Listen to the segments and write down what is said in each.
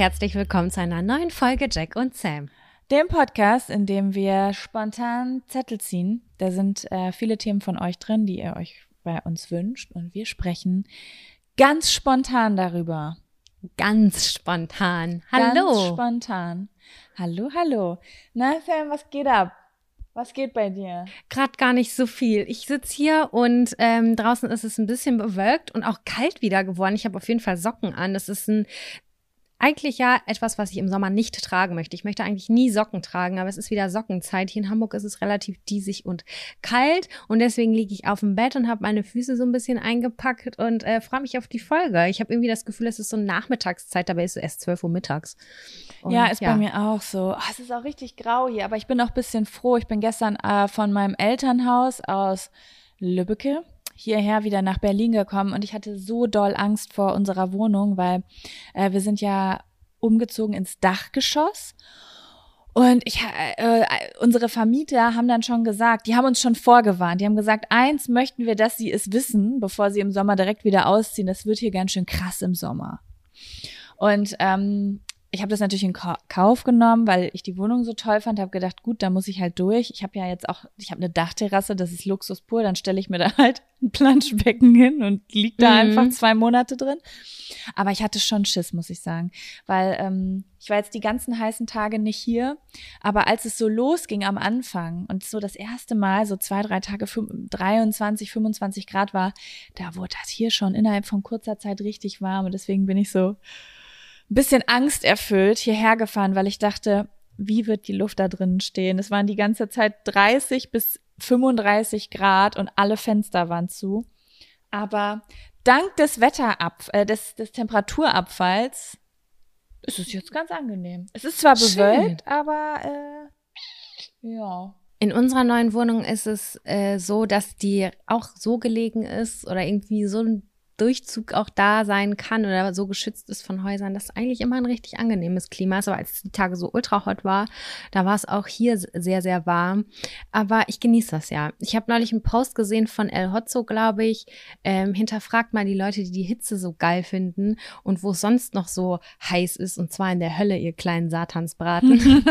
herzlich willkommen zu einer neuen Folge Jack und Sam. Dem Podcast, in dem wir spontan Zettel ziehen. Da sind äh, viele Themen von euch drin, die ihr euch bei uns wünscht. Und wir sprechen ganz spontan darüber. Ganz spontan. Hallo. Ganz spontan. Hallo, hallo. Na, Sam, was geht ab? Was geht bei dir? Gerade gar nicht so viel. Ich sitze hier und ähm, draußen ist es ein bisschen bewölkt und auch kalt wieder geworden. Ich habe auf jeden Fall Socken an. Das ist ein eigentlich ja etwas, was ich im Sommer nicht tragen möchte. Ich möchte eigentlich nie Socken tragen, aber es ist wieder Sockenzeit. Hier in Hamburg ist es relativ diesig und kalt und deswegen liege ich auf dem Bett und habe meine Füße so ein bisschen eingepackt und äh, freue mich auf die Folge. Ich habe irgendwie das Gefühl, es ist so Nachmittagszeit, dabei ist es erst 12 Uhr mittags. Und, ja, ist ja. bei mir auch so. Oh, es ist auch richtig grau hier, aber ich bin auch ein bisschen froh. Ich bin gestern äh, von meinem Elternhaus aus Lübbecke hierher wieder nach Berlin gekommen und ich hatte so doll Angst vor unserer Wohnung, weil äh, wir sind ja umgezogen ins Dachgeschoss. Und ich, äh, äh, unsere Vermieter haben dann schon gesagt, die haben uns schon vorgewarnt. Die haben gesagt, eins möchten wir, dass sie es wissen, bevor sie im Sommer direkt wieder ausziehen. Das wird hier ganz schön krass im Sommer. Und ähm, ich habe das natürlich in Kauf genommen, weil ich die Wohnung so toll fand, habe gedacht, gut, da muss ich halt durch. Ich habe ja jetzt auch, ich habe eine Dachterrasse, das ist Luxus pur, dann stelle ich mir da halt ein Planschbecken hin und lieg da mhm. einfach zwei Monate drin. Aber ich hatte schon Schiss, muss ich sagen, weil ähm, ich war jetzt die ganzen heißen Tage nicht hier, aber als es so losging am Anfang und so das erste Mal so zwei, drei Tage 23, 25 Grad war, da wurde das hier schon innerhalb von kurzer Zeit richtig warm und deswegen bin ich so bisschen angsterfüllt hierher gefahren, weil ich dachte, wie wird die Luft da drinnen stehen? Es waren die ganze Zeit 30 bis 35 Grad und alle Fenster waren zu. Aber dank des Wetterab, äh, des, des Temperaturabfalls ist es jetzt ganz angenehm. Es ist zwar bewölkt, Schön. aber äh, ja. In unserer neuen Wohnung ist es äh, so, dass die auch so gelegen ist oder irgendwie so ein Durchzug auch da sein kann oder so geschützt ist von Häusern, das eigentlich immer ein richtig angenehmes Klima ist. Aber als die Tage so ultra hot war, da war es auch hier sehr, sehr warm. Aber ich genieße das ja. Ich habe neulich einen Post gesehen von El Hotzo, glaube ich. Ähm, hinterfragt mal die Leute, die die Hitze so geil finden und wo es sonst noch so heiß ist und zwar in der Hölle, ihr kleinen Satansbraten.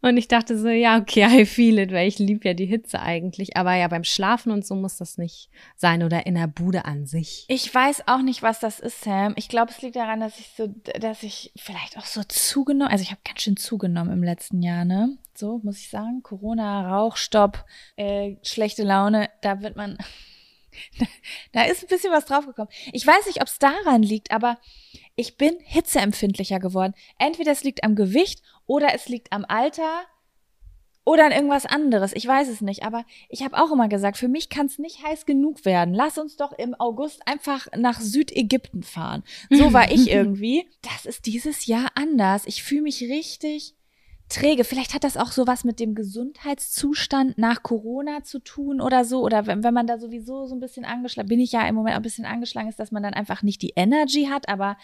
und ich dachte so, ja, okay, I feel it, weil ich liebe ja die Hitze eigentlich. Aber ja, beim Schlafen und so muss das nicht sein oder in der Bude an sich? Ich weiß auch nicht, was das ist, Sam. Ich glaube, es liegt daran, dass ich so, dass ich vielleicht auch so zugenommen, also ich habe ganz schön zugenommen im letzten Jahr, ne? So muss ich sagen. Corona, Rauchstopp, äh, schlechte Laune, da wird man, da ist ein bisschen was draufgekommen. Ich weiß nicht, ob es daran liegt, aber ich bin hitzeempfindlicher geworden. Entweder es liegt am Gewicht oder es liegt am Alter oder an irgendwas anderes. Ich weiß es nicht. Aber ich habe auch immer gesagt, für mich kann es nicht heiß genug werden. Lass uns doch im August einfach nach Südägypten fahren. So war ich irgendwie. Das ist dieses Jahr anders. Ich fühle mich richtig träge. Vielleicht hat das auch sowas mit dem Gesundheitszustand nach Corona zu tun oder so. Oder wenn, wenn man da sowieso so ein bisschen angeschlagen, bin ich ja im Moment ein bisschen angeschlagen ist, dass man dann einfach nicht die Energy hat. Aber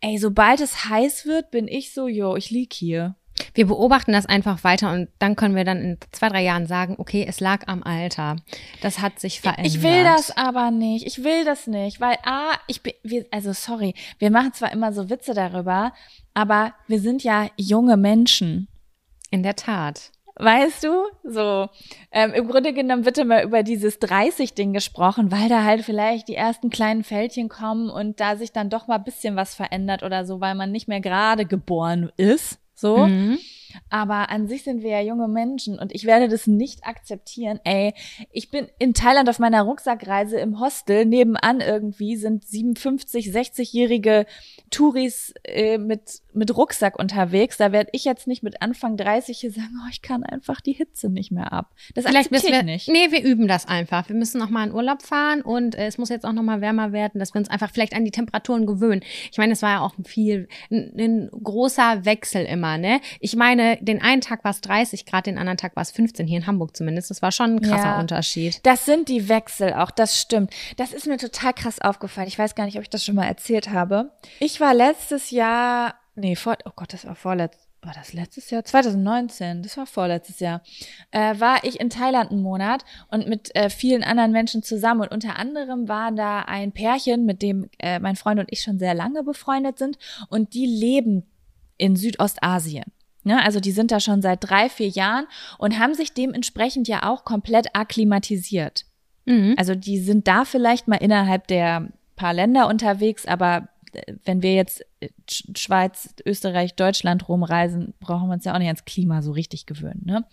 ey, sobald es heiß wird, bin ich so, jo, ich lieg hier. Wir beobachten das einfach weiter und dann können wir dann in zwei, drei Jahren sagen, okay, es lag am Alter. Das hat sich verändert. Ich will das aber nicht. Ich will das nicht, weil A, ich bin, wir, also sorry, wir machen zwar immer so Witze darüber, aber wir sind ja junge Menschen. In der Tat. Weißt du, so ähm, im Grunde genommen wird immer über dieses 30-Ding gesprochen, weil da halt vielleicht die ersten kleinen Fältchen kommen und da sich dann doch mal ein bisschen was verändert oder so, weil man nicht mehr gerade geboren ist. So. Mhm. Aber an sich sind wir ja junge Menschen und ich werde das nicht akzeptieren. Ey, ich bin in Thailand auf meiner Rucksackreise im Hostel. Nebenan irgendwie sind 57, 60-jährige Touris äh, mit, mit Rucksack unterwegs. Da werde ich jetzt nicht mit Anfang 30 hier sagen, oh, ich kann einfach die Hitze nicht mehr ab. Das Vielleicht akzeptiere ich nicht. Nee, wir üben das einfach. Wir müssen noch mal in Urlaub fahren und äh, es muss jetzt auch noch mal wärmer werden, dass wir uns einfach vielleicht an die Temperaturen gewöhnen. Ich meine, es war ja auch viel, ein, ein großer Wechsel immer, ne? Ich meine, den einen Tag war es 30 Grad, den anderen Tag war es 15, hier in Hamburg zumindest. Das war schon ein krasser ja, Unterschied. Das sind die Wechsel auch, das stimmt. Das ist mir total krass aufgefallen. Ich weiß gar nicht, ob ich das schon mal erzählt habe. Ich war letztes Jahr, nee, vor, oh Gott, das war vorletzt, war das letztes Jahr? 2019, das war vorletztes Jahr, äh, war ich in Thailand einen Monat und mit äh, vielen anderen Menschen zusammen. Und unter anderem war da ein Pärchen, mit dem äh, mein Freund und ich schon sehr lange befreundet sind. Und die leben in Südostasien. Ne? also die sind da schon seit drei, vier Jahren und haben sich dementsprechend ja auch komplett akklimatisiert. Mhm. Also die sind da vielleicht mal innerhalb der paar Länder unterwegs, aber wenn wir jetzt äh, Schweiz, Österreich, Deutschland rumreisen, brauchen wir uns ja auch nicht ans Klima so richtig gewöhnen. Ne?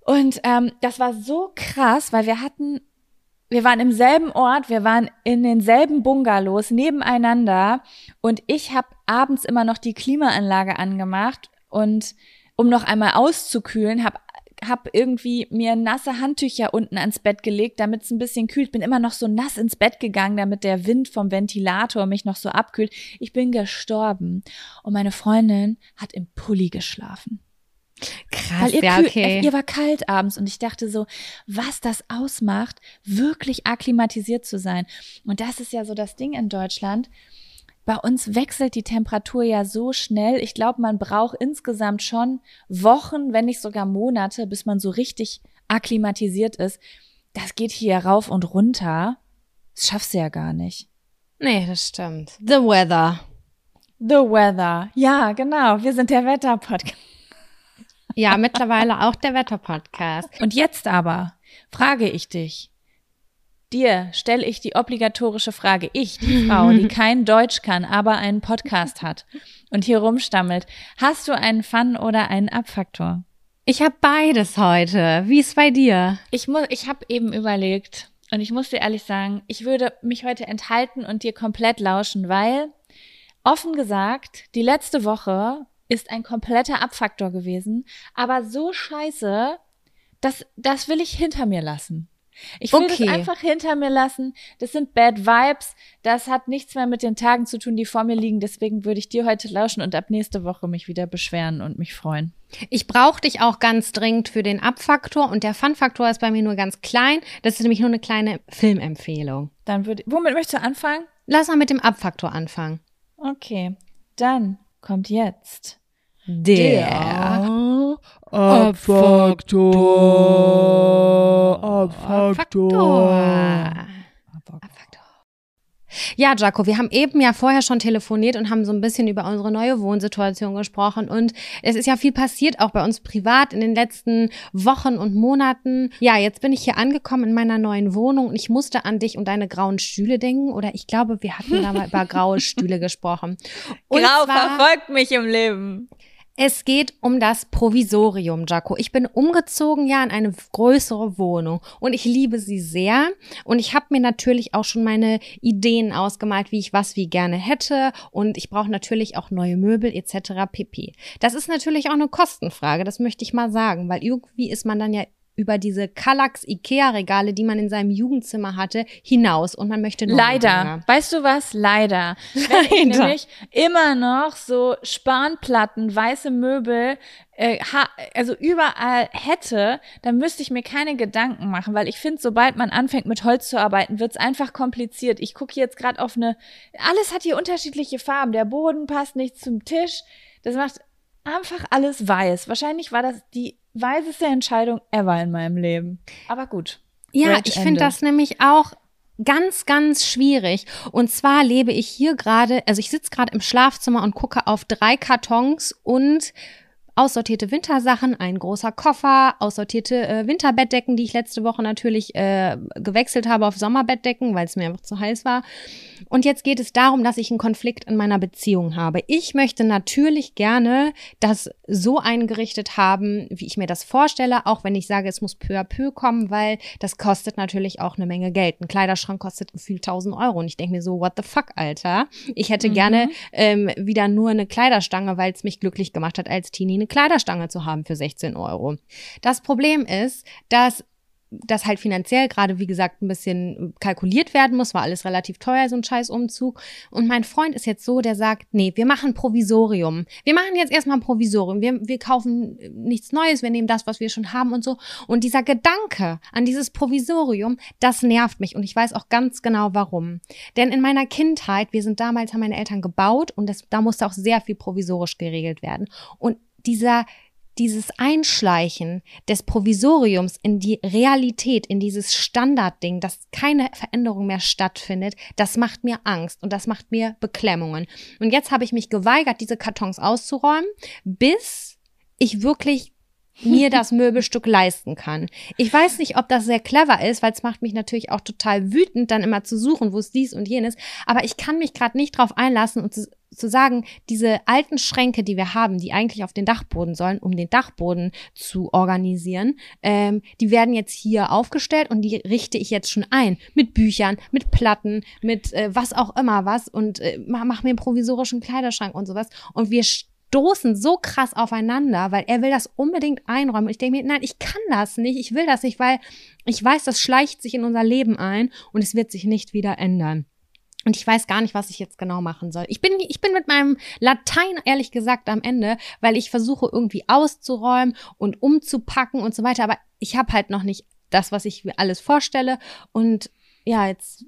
Und ähm, das war so krass, weil wir hatten, wir waren im selben Ort, wir waren in denselben Bungalows nebeneinander und ich habe abends immer noch die Klimaanlage angemacht und um noch einmal auszukühlen, habe habe irgendwie mir nasse Handtücher unten ans Bett gelegt, damit es ein bisschen kühlt. Bin immer noch so nass ins Bett gegangen, damit der Wind vom Ventilator mich noch so abkühlt. Ich bin gestorben. Und meine Freundin hat im Pulli geschlafen. Krass, ihr, ja, okay. ihr war kalt abends und ich dachte so, was das ausmacht, wirklich akklimatisiert zu sein. Und das ist ja so das Ding in Deutschland bei uns wechselt die Temperatur ja so schnell. Ich glaube, man braucht insgesamt schon Wochen, wenn nicht sogar Monate, bis man so richtig akklimatisiert ist. Das geht hier rauf und runter. Das schaffst du ja gar nicht. Nee, das stimmt. The weather. The weather. Ja, genau. Wir sind der Wetterpodcast. Ja, mittlerweile auch der Wetterpodcast. Und jetzt aber frage ich dich, Dir stelle ich die obligatorische Frage. Ich, die Frau, die kein Deutsch kann, aber einen Podcast hat und hier rumstammelt. Hast du einen Fun oder einen Abfaktor? Ich habe beides heute. Wie ist bei dir? Ich muss, ich habe eben überlegt und ich muss dir ehrlich sagen, ich würde mich heute enthalten und dir komplett lauschen, weil offen gesagt, die letzte Woche ist ein kompletter Abfaktor gewesen, aber so scheiße, das, das will ich hinter mir lassen. Ich will okay. das einfach hinter mir lassen. Das sind Bad Vibes. Das hat nichts mehr mit den Tagen zu tun, die vor mir liegen. Deswegen würde ich dir heute lauschen und ab nächste Woche mich wieder beschweren und mich freuen. Ich brauche dich auch ganz dringend für den Abfaktor und der Fun-Faktor ist bei mir nur ganz klein. Das ist nämlich nur eine kleine Filmempfehlung. Dann würde, womit möchtest du anfangen? Lass mal mit dem Abfaktor anfangen. Okay, dann kommt jetzt der, der Abfaktor. Abfaktor. Abfaktor. Ja, Jaco, wir haben eben ja vorher schon telefoniert und haben so ein bisschen über unsere neue Wohnsituation gesprochen. Und es ist ja viel passiert, auch bei uns privat in den letzten Wochen und Monaten. Ja, jetzt bin ich hier angekommen in meiner neuen Wohnung und ich musste an dich und deine grauen Stühle denken. Oder ich glaube, wir hatten da mal über graue Stühle gesprochen. Und Grau verfolgt mich im Leben. Es geht um das Provisorium, Jaco. Ich bin umgezogen ja in eine größere Wohnung und ich liebe sie sehr. Und ich habe mir natürlich auch schon meine Ideen ausgemalt, wie ich was wie gerne hätte. Und ich brauche natürlich auch neue Möbel etc. pp. Das ist natürlich auch eine Kostenfrage, das möchte ich mal sagen, weil irgendwie ist man dann ja über diese Kallax Ikea Regale, die man in seinem Jugendzimmer hatte, hinaus und man möchte nur Leider. Weißt du was? Leider. Wenn ich nämlich immer noch so Spanplatten, weiße Möbel, äh, also überall hätte, dann müsste ich mir keine Gedanken machen, weil ich finde, sobald man anfängt mit Holz zu arbeiten, wird's einfach kompliziert. Ich gucke jetzt gerade auf eine, alles hat hier unterschiedliche Farben. Der Boden passt nicht zum Tisch. Das macht einfach alles weiß. Wahrscheinlich war das die weiseste Entscheidung ever in meinem Leben. Aber gut. Ja, ich finde das nämlich auch ganz, ganz schwierig. Und zwar lebe ich hier gerade, also ich sitze gerade im Schlafzimmer und gucke auf drei Kartons und aussortierte Wintersachen, ein großer Koffer, aussortierte äh, Winterbettdecken, die ich letzte Woche natürlich äh, gewechselt habe auf Sommerbettdecken, weil es mir einfach zu heiß war. Und jetzt geht es darum, dass ich einen Konflikt in meiner Beziehung habe. Ich möchte natürlich gerne das so eingerichtet haben, wie ich mir das vorstelle, auch wenn ich sage, es muss peu à peu kommen, weil das kostet natürlich auch eine Menge Geld. Ein Kleiderschrank kostet gefühlt 1000 Euro und ich denke mir so, what the fuck, Alter? Ich hätte mhm. gerne ähm, wieder nur eine Kleiderstange, weil es mich glücklich gemacht hat, als Teenie eine Kleiderstange zu haben für 16 Euro. Das Problem ist, dass das halt finanziell gerade, wie gesagt, ein bisschen kalkuliert werden muss, war alles relativ teuer, so ein scheiß Umzug. Und mein Freund ist jetzt so, der sagt, nee, wir machen Provisorium. Wir machen jetzt erstmal ein Provisorium. Wir, wir kaufen nichts Neues, wir nehmen das, was wir schon haben und so. Und dieser Gedanke an dieses Provisorium, das nervt mich. Und ich weiß auch ganz genau warum. Denn in meiner Kindheit, wir sind damals, haben meine Eltern gebaut und das, da musste auch sehr viel provisorisch geregelt werden. Und dieser dieses Einschleichen des Provisoriums in die Realität, in dieses Standardding, dass keine Veränderung mehr stattfindet, das macht mir Angst und das macht mir Beklemmungen. Und jetzt habe ich mich geweigert, diese Kartons auszuräumen, bis ich wirklich mir das Möbelstück leisten kann. Ich weiß nicht, ob das sehr clever ist, weil es macht mich natürlich auch total wütend, dann immer zu suchen, wo es dies und jenes. Aber ich kann mich gerade nicht drauf einlassen und zu, zu, sagen, diese alten Schränke, die wir haben, die eigentlich auf den Dachboden sollen, um den Dachboden zu organisieren, ähm, die werden jetzt hier aufgestellt und die richte ich jetzt schon ein mit Büchern, mit Platten, mit äh, was auch immer was und äh, mach, mir einen provisorischen Kleiderschrank und sowas. Und wir stoßen so krass aufeinander, weil er will das unbedingt einräumen. Und ich denke mir, nein, ich kann das nicht, ich will das nicht, weil ich weiß, das schleicht sich in unser Leben ein und es wird sich nicht wieder ändern. Und ich weiß gar nicht, was ich jetzt genau machen soll. Ich bin, ich bin mit meinem Latein ehrlich gesagt am Ende, weil ich versuche irgendwie auszuräumen und umzupacken und so weiter. Aber ich habe halt noch nicht das, was ich mir alles vorstelle. Und ja, jetzt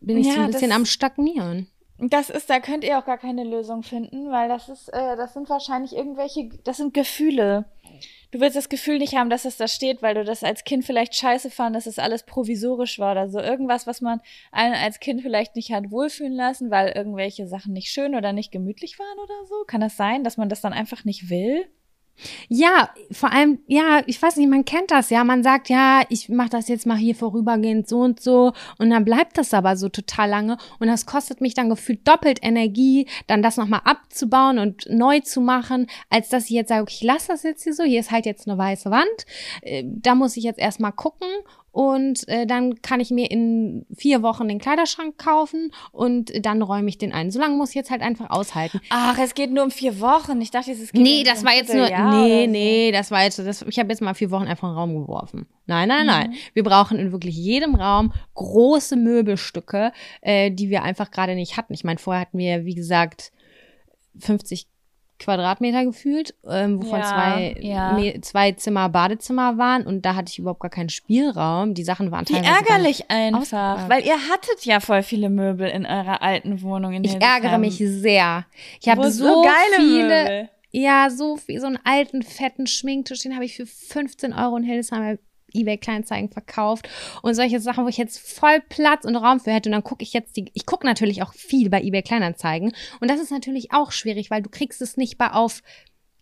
bin ich ja, so ein bisschen am Stagnieren. Das ist, da könnt ihr auch gar keine Lösung finden, weil das ist, äh, das sind wahrscheinlich irgendwelche, das sind Gefühle. Du willst das Gefühl nicht haben, dass es da steht, weil du das als Kind vielleicht scheiße fand, dass es alles provisorisch war oder so. Irgendwas, was man einen als Kind vielleicht nicht hat wohlfühlen lassen, weil irgendwelche Sachen nicht schön oder nicht gemütlich waren oder so. Kann das sein, dass man das dann einfach nicht will? Ja, vor allem, ja, ich weiß nicht, man kennt das ja. Man sagt, ja, ich mache das jetzt mal hier vorübergehend so und so. Und dann bleibt das aber so total lange. Und das kostet mich dann gefühlt doppelt Energie, dann das nochmal abzubauen und neu zu machen, als dass ich jetzt sage, okay, ich lasse das jetzt hier so. Hier ist halt jetzt eine weiße Wand. Äh, da muss ich jetzt erstmal gucken und äh, dann kann ich mir in vier Wochen den Kleiderschrank kaufen und dann räume ich den ein. So lange muss ich jetzt halt einfach aushalten. Ach, es geht nur um vier Wochen. Ich dachte, es geht Nee, das um war jetzt nur Nee, nee, das war jetzt das, ich habe jetzt mal vier Wochen einfach in den Raum geworfen. Nein, nein, mhm. nein. Wir brauchen in wirklich jedem Raum große Möbelstücke, äh, die wir einfach gerade nicht hatten. Ich meine, vorher hatten wir wie gesagt 50 Quadratmeter gefühlt, ähm, wovon ja, zwei, ja. zwei Zimmer Badezimmer waren und da hatte ich überhaupt gar keinen Spielraum. Die Sachen waren teilweise. Wie ärgerlich einfach, weil ihr hattet ja voll viele Möbel in eurer alten Wohnung. In ich ärgere mich sehr. Ich habe so, so geile viele. Möbel. Ja, so viel, so einen alten, fetten Schminktisch, den habe ich für 15 Euro in Hildesheim eBay Kleinzeigen verkauft und solche Sachen, wo ich jetzt voll Platz und Raum für hätte. Und dann gucke ich jetzt die, ich gucke natürlich auch viel bei eBay Kleinanzeigen. Und das ist natürlich auch schwierig, weil du kriegst es nicht bei auf,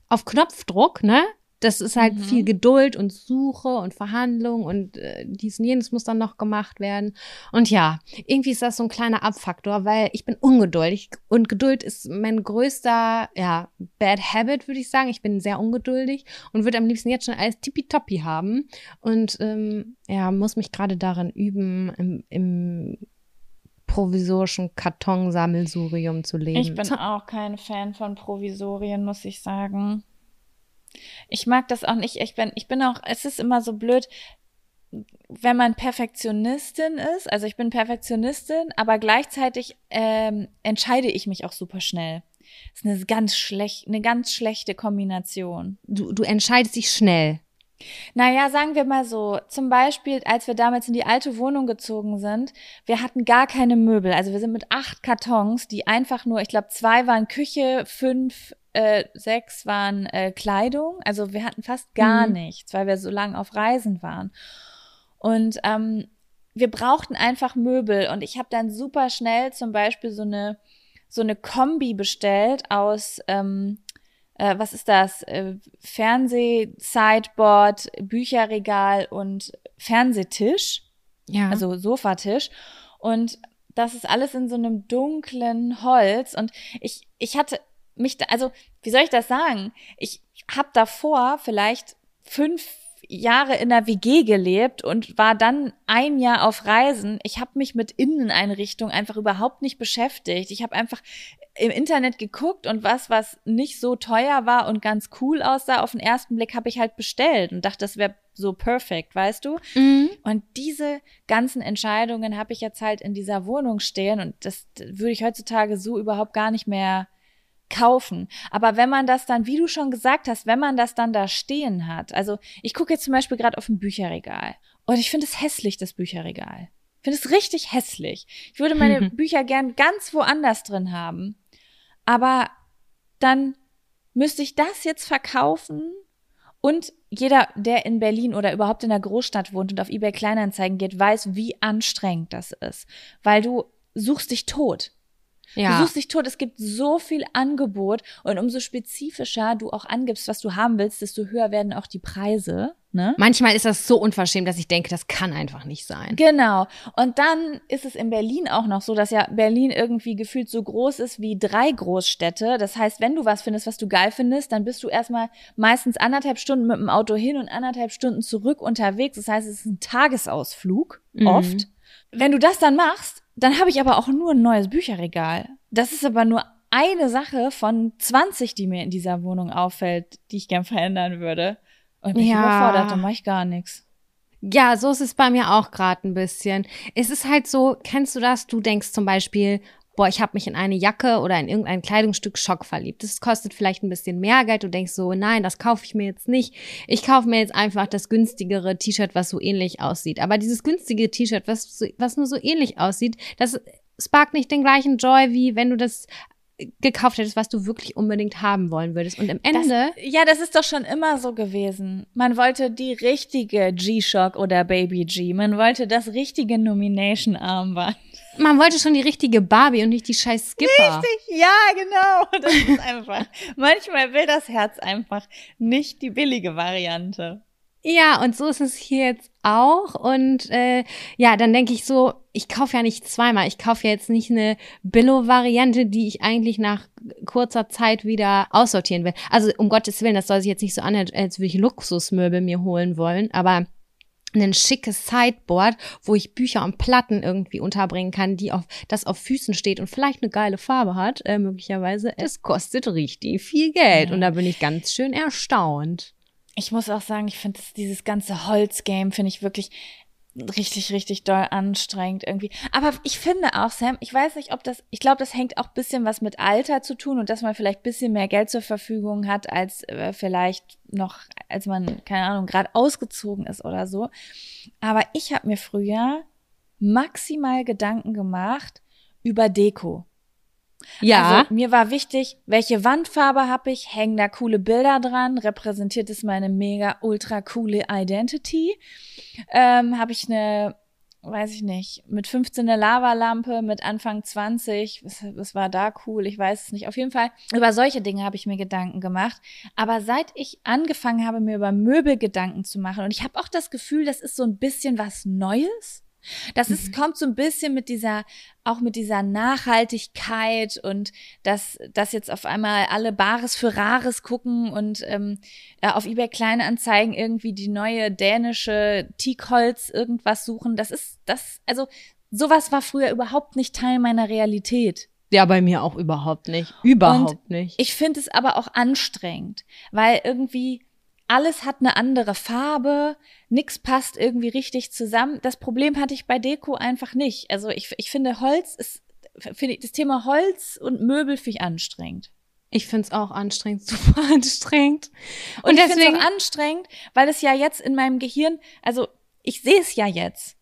auf Knopfdruck, ne? Das ist halt mhm. viel Geduld und Suche und Verhandlung und äh, dies und jenes muss dann noch gemacht werden. Und ja, irgendwie ist das so ein kleiner Abfaktor, weil ich bin ungeduldig und Geduld ist mein größter, ja, Bad Habit, würde ich sagen. Ich bin sehr ungeduldig und würde am liebsten jetzt schon alles tippitoppi haben und ähm, ja, muss mich gerade darin üben, im, im provisorischen Kartonsammelsurium zu leben. Ich bin auch kein Fan von Provisorien, muss ich sagen. Ich mag das auch nicht. Ich bin, ich bin auch, es ist immer so blöd, wenn man Perfektionistin ist, also ich bin Perfektionistin, aber gleichzeitig ähm, entscheide ich mich auch super schnell. Das ist eine ganz schlecht, eine ganz schlechte Kombination. Du, du entscheidest dich schnell. Naja, sagen wir mal so, zum Beispiel, als wir damals in die alte Wohnung gezogen sind, wir hatten gar keine Möbel. Also wir sind mit acht Kartons, die einfach nur, ich glaube, zwei waren Küche, fünf äh, sechs waren äh, Kleidung. Also wir hatten fast gar mhm. nichts, weil wir so lange auf Reisen waren. Und ähm, wir brauchten einfach Möbel und ich habe dann super schnell zum Beispiel so eine so eine Kombi bestellt aus ähm, äh, was ist das äh, Fernseh Sideboard Bücherregal und Fernsehtisch ja also Sofatisch und das ist alles in so einem dunklen Holz und ich ich hatte mich, da, also wie soll ich das sagen? Ich habe davor vielleicht fünf Jahre in der WG gelebt und war dann ein Jahr auf Reisen. Ich habe mich mit Inneneinrichtung einfach überhaupt nicht beschäftigt. Ich habe einfach im Internet geguckt und was, was nicht so teuer war und ganz cool aussah, auf den ersten Blick habe ich halt bestellt und dachte, das wäre so perfekt, weißt du? Mhm. Und diese ganzen Entscheidungen habe ich jetzt halt in dieser Wohnung stehen und das würde ich heutzutage so überhaupt gar nicht mehr kaufen. Aber wenn man das dann, wie du schon gesagt hast, wenn man das dann da stehen hat, also ich gucke jetzt zum Beispiel gerade auf ein Bücherregal und ich finde es hässlich, das Bücherregal. Ich finde es richtig hässlich. Ich würde meine Bücher gern ganz woanders drin haben. Aber dann müsste ich das jetzt verkaufen und jeder, der in Berlin oder überhaupt in der Großstadt wohnt und auf eBay Kleinanzeigen geht, weiß, wie anstrengend das ist, weil du suchst dich tot. Ja. Du suchst dich tot. Es gibt so viel Angebot und umso spezifischer du auch angibst, was du haben willst, desto höher werden auch die Preise. Ne? Manchmal ist das so unverschämt, dass ich denke, das kann einfach nicht sein. Genau. Und dann ist es in Berlin auch noch so, dass ja Berlin irgendwie gefühlt so groß ist wie drei Großstädte. Das heißt, wenn du was findest, was du geil findest, dann bist du erstmal meistens anderthalb Stunden mit dem Auto hin und anderthalb Stunden zurück unterwegs. Das heißt, es ist ein Tagesausflug mhm. oft. Wenn du das dann machst, dann habe ich aber auch nur ein neues Bücherregal. Das ist aber nur eine Sache von 20, die mir in dieser Wohnung auffällt, die ich gern verändern würde. Und mich ja. überfordert, dann mache ich gar nichts. Ja, so ist es bei mir auch gerade ein bisschen. Es ist halt so, kennst du das? Du denkst zum Beispiel, boah, ich habe mich in eine Jacke oder in irgendein Kleidungsstück Schock verliebt. Das kostet vielleicht ein bisschen mehr Geld. Du denkst so, nein, das kaufe ich mir jetzt nicht. Ich kaufe mir jetzt einfach das günstigere T-Shirt, was so ähnlich aussieht. Aber dieses günstige T-Shirt, was, was nur so ähnlich aussieht, das sparkt nicht den gleichen Joy, wie wenn du das gekauft hättest, was du wirklich unbedingt haben wollen würdest. Und im Ende. Das, ja, das ist doch schon immer so gewesen. Man wollte die richtige G-Shock oder Baby G. Man wollte das richtige Nomination-Armband. Man wollte schon die richtige Barbie und nicht die scheiß Skipper. Richtig, ja, genau. Das ist einfach. manchmal will das Herz einfach nicht die billige Variante. Ja, und so ist es hier jetzt auch. Und äh, ja, dann denke ich so, ich kaufe ja nicht zweimal. Ich kaufe ja jetzt nicht eine Billo-Variante, die ich eigentlich nach kurzer Zeit wieder aussortieren will. Also um Gottes Willen, das soll sich jetzt nicht so anhören, als würde ich Luxusmöbel mir holen wollen, aber ein schickes Sideboard, wo ich Bücher und Platten irgendwie unterbringen kann, die auf das auf Füßen steht und vielleicht eine geile Farbe hat, äh, möglicherweise. Es kostet richtig viel Geld und da bin ich ganz schön erstaunt ich muss auch sagen, ich finde dieses ganze Holzgame finde ich wirklich richtig, richtig doll anstrengend irgendwie. Aber ich finde auch, Sam, ich weiß nicht, ob das, ich glaube, das hängt auch bisschen was mit Alter zu tun und dass man vielleicht bisschen mehr Geld zur Verfügung hat, als äh, vielleicht noch, als man, keine Ahnung, gerade ausgezogen ist oder so. Aber ich habe mir früher maximal Gedanken gemacht über Deko. Ja. Also, mir war wichtig, welche Wandfarbe habe ich, hängen da coole Bilder dran, repräsentiert es meine mega ultra coole Identity. Ähm, habe ich eine, weiß ich nicht, mit 15 eine Lavalampe, mit Anfang 20, was, was war da cool, ich weiß es nicht. Auf jeden Fall, über solche Dinge habe ich mir Gedanken gemacht. Aber seit ich angefangen habe, mir über Möbel Gedanken zu machen, und ich habe auch das Gefühl, das ist so ein bisschen was Neues das ist, mhm. kommt so ein bisschen mit dieser, auch mit dieser Nachhaltigkeit und dass, dass jetzt auf einmal alle Bares für Rares gucken und ähm, äh, auf eBay Kleinanzeigen irgendwie die neue dänische Teakholz irgendwas suchen. Das ist, das, also sowas war früher überhaupt nicht Teil meiner Realität. Ja, bei mir auch überhaupt nicht. Überhaupt und nicht. Ich finde es aber auch anstrengend, weil irgendwie alles hat eine andere Farbe, nix passt irgendwie richtig zusammen. Das Problem hatte ich bei Deko einfach nicht. Also ich, ich finde Holz ist, finde ich, das Thema Holz und Möbel finde ich anstrengend. Ich finde es auch anstrengend, super anstrengend. Und, und ich finde es auch anstrengend, weil es ja jetzt in meinem Gehirn, also ich sehe es ja jetzt.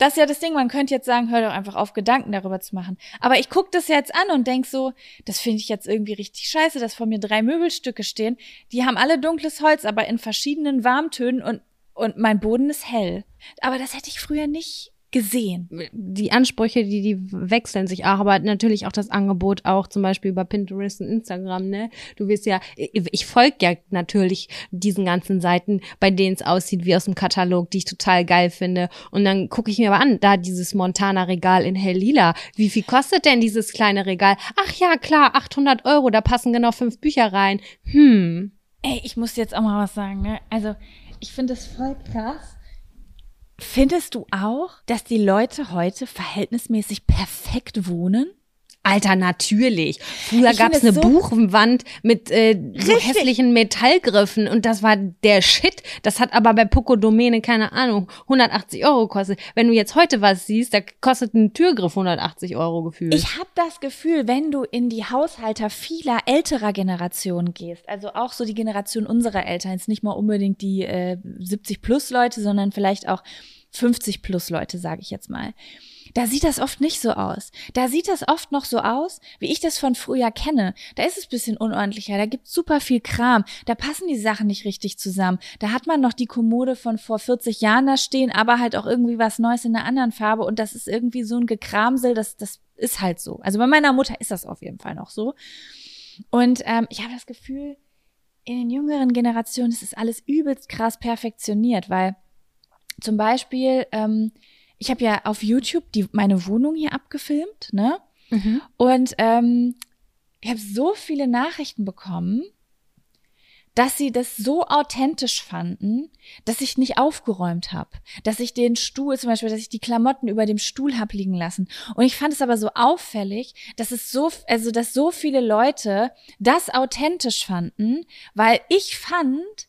Das ist ja das Ding, man könnte jetzt sagen, hör doch einfach auf, Gedanken darüber zu machen. Aber ich gucke das jetzt an und denk so, das finde ich jetzt irgendwie richtig scheiße, dass vor mir drei Möbelstücke stehen. Die haben alle dunkles Holz, aber in verschiedenen Warmtönen und, und mein Boden ist hell. Aber das hätte ich früher nicht gesehen. Die Ansprüche, die, die wechseln sich auch, aber natürlich auch das Angebot auch zum Beispiel über Pinterest und Instagram, ne? Du wirst ja, ich folge ja natürlich diesen ganzen Seiten, bei denen es aussieht wie aus dem Katalog, die ich total geil finde. Und dann gucke ich mir aber an, da dieses Montana-Regal in hell lila. Wie viel kostet denn dieses kleine Regal? Ach ja, klar, 800 Euro, da passen genau fünf Bücher rein. Hm. Ey, ich muss jetzt auch mal was sagen, ne? Also, ich finde es voll krass Findest du auch, dass die Leute heute verhältnismäßig perfekt wohnen? Alter, natürlich. Früher gab es eine so Buchenwand mit äh, so hässlichen Metallgriffen und das war der Shit. Das hat aber bei Poco Domäne, keine Ahnung, 180 Euro gekostet. Wenn du jetzt heute was siehst, da kostet ein Türgriff 180 Euro gefühlt. Ich habe das Gefühl, wenn du in die Haushalter vieler älterer Generationen gehst, also auch so die Generation unserer Eltern, jetzt nicht mal unbedingt die äh, 70 plus Leute, sondern vielleicht auch 50 plus Leute, sage ich jetzt mal da sieht das oft nicht so aus. Da sieht das oft noch so aus, wie ich das von früher kenne. Da ist es bisschen unordentlicher, da gibt's super viel Kram, da passen die Sachen nicht richtig zusammen. Da hat man noch die Kommode von vor 40 Jahren da stehen, aber halt auch irgendwie was Neues in einer anderen Farbe und das ist irgendwie so ein Gekramsel, das, das ist halt so. Also bei meiner Mutter ist das auf jeden Fall noch so. Und ähm, ich habe das Gefühl, in den jüngeren Generationen ist es alles übelst krass perfektioniert, weil zum Beispiel ähm, ich habe ja auf YouTube die, meine Wohnung hier abgefilmt, ne? Mhm. Und ähm, ich habe so viele Nachrichten bekommen, dass sie das so authentisch fanden, dass ich nicht aufgeräumt habe, dass ich den Stuhl zum Beispiel, dass ich die Klamotten über dem Stuhl hab liegen lassen. Und ich fand es aber so auffällig, dass es so, also dass so viele Leute das authentisch fanden, weil ich fand,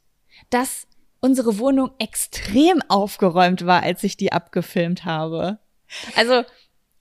dass unsere Wohnung extrem aufgeräumt war, als ich die abgefilmt habe. Also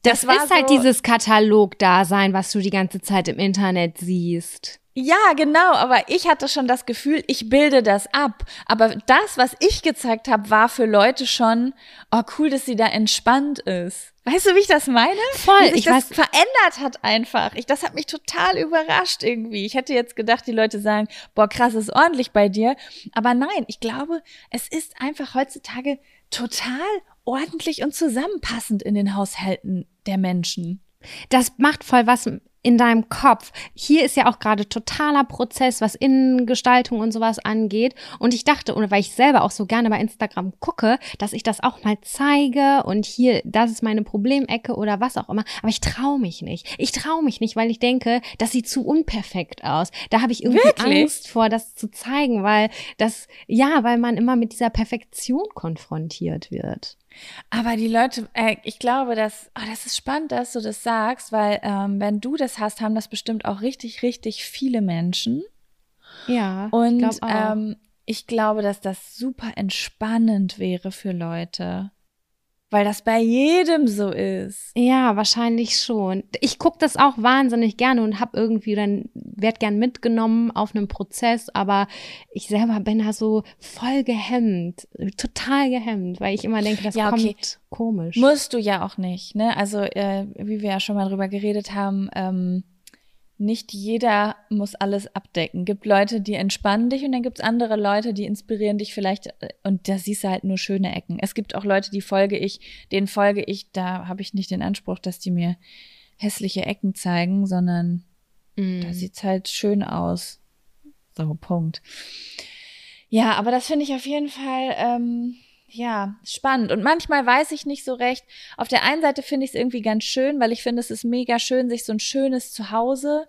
das, das ist halt so, dieses Katalog-Dasein, was du die ganze Zeit im Internet siehst. Ja, genau, aber ich hatte schon das Gefühl, ich bilde das ab. Aber das, was ich gezeigt habe, war für Leute schon, oh cool, dass sie da entspannt ist. Weißt du, wie ich das meine? Voll. Wie sich ich das weiß. verändert hat einfach. Ich, das hat mich total überrascht irgendwie. Ich hätte jetzt gedacht, die Leute sagen, boah, krass, ist ordentlich bei dir. Aber nein, ich glaube, es ist einfach heutzutage total ordentlich und zusammenpassend in den Haushalten der Menschen. Das macht voll was in deinem Kopf. Hier ist ja auch gerade totaler Prozess, was Innengestaltung und sowas angeht. Und ich dachte, und weil ich selber auch so gerne bei Instagram gucke, dass ich das auch mal zeige und hier, das ist meine Problemecke oder was auch immer. Aber ich traue mich nicht. Ich traue mich nicht, weil ich denke, das sieht zu unperfekt aus. Da habe ich irgendwie Wirklich? Angst vor, das zu zeigen, weil das, ja, weil man immer mit dieser Perfektion konfrontiert wird. Aber die Leute, äh, ich glaube, dass, oh, das ist spannend, dass du das sagst, weil ähm, wenn du das hast, haben das bestimmt auch richtig, richtig viele Menschen. Ja. Und ich, glaub ähm, ich glaube, dass das super entspannend wäre für Leute. Weil das bei jedem so ist. Ja, wahrscheinlich schon. Ich gucke das auch wahnsinnig gerne und habe irgendwie dann, werd gern mitgenommen auf einem Prozess, aber ich selber bin da so voll gehemmt, total gehemmt, weil ich immer denke, das ja, okay. kommt komisch. Musst du ja auch nicht, ne? Also, äh, wie wir ja schon mal drüber geredet haben, ähm, nicht jeder muss alles abdecken. Gibt Leute, die entspannen dich und dann gibt's andere Leute, die inspirieren dich vielleicht äh, und da siehst du halt nur schöne Ecken. Es gibt auch Leute, die folge ich, denen folge ich, da habe ich nicht den Anspruch, dass die mir hässliche Ecken zeigen, sondern mm. da sieht's halt schön aus. So, Punkt. Ja, aber das finde ich auf jeden Fall ähm, ja, spannend. Und manchmal weiß ich nicht so recht. Auf der einen Seite finde ich es irgendwie ganz schön, weil ich finde, es ist mega schön, sich so ein schönes Zuhause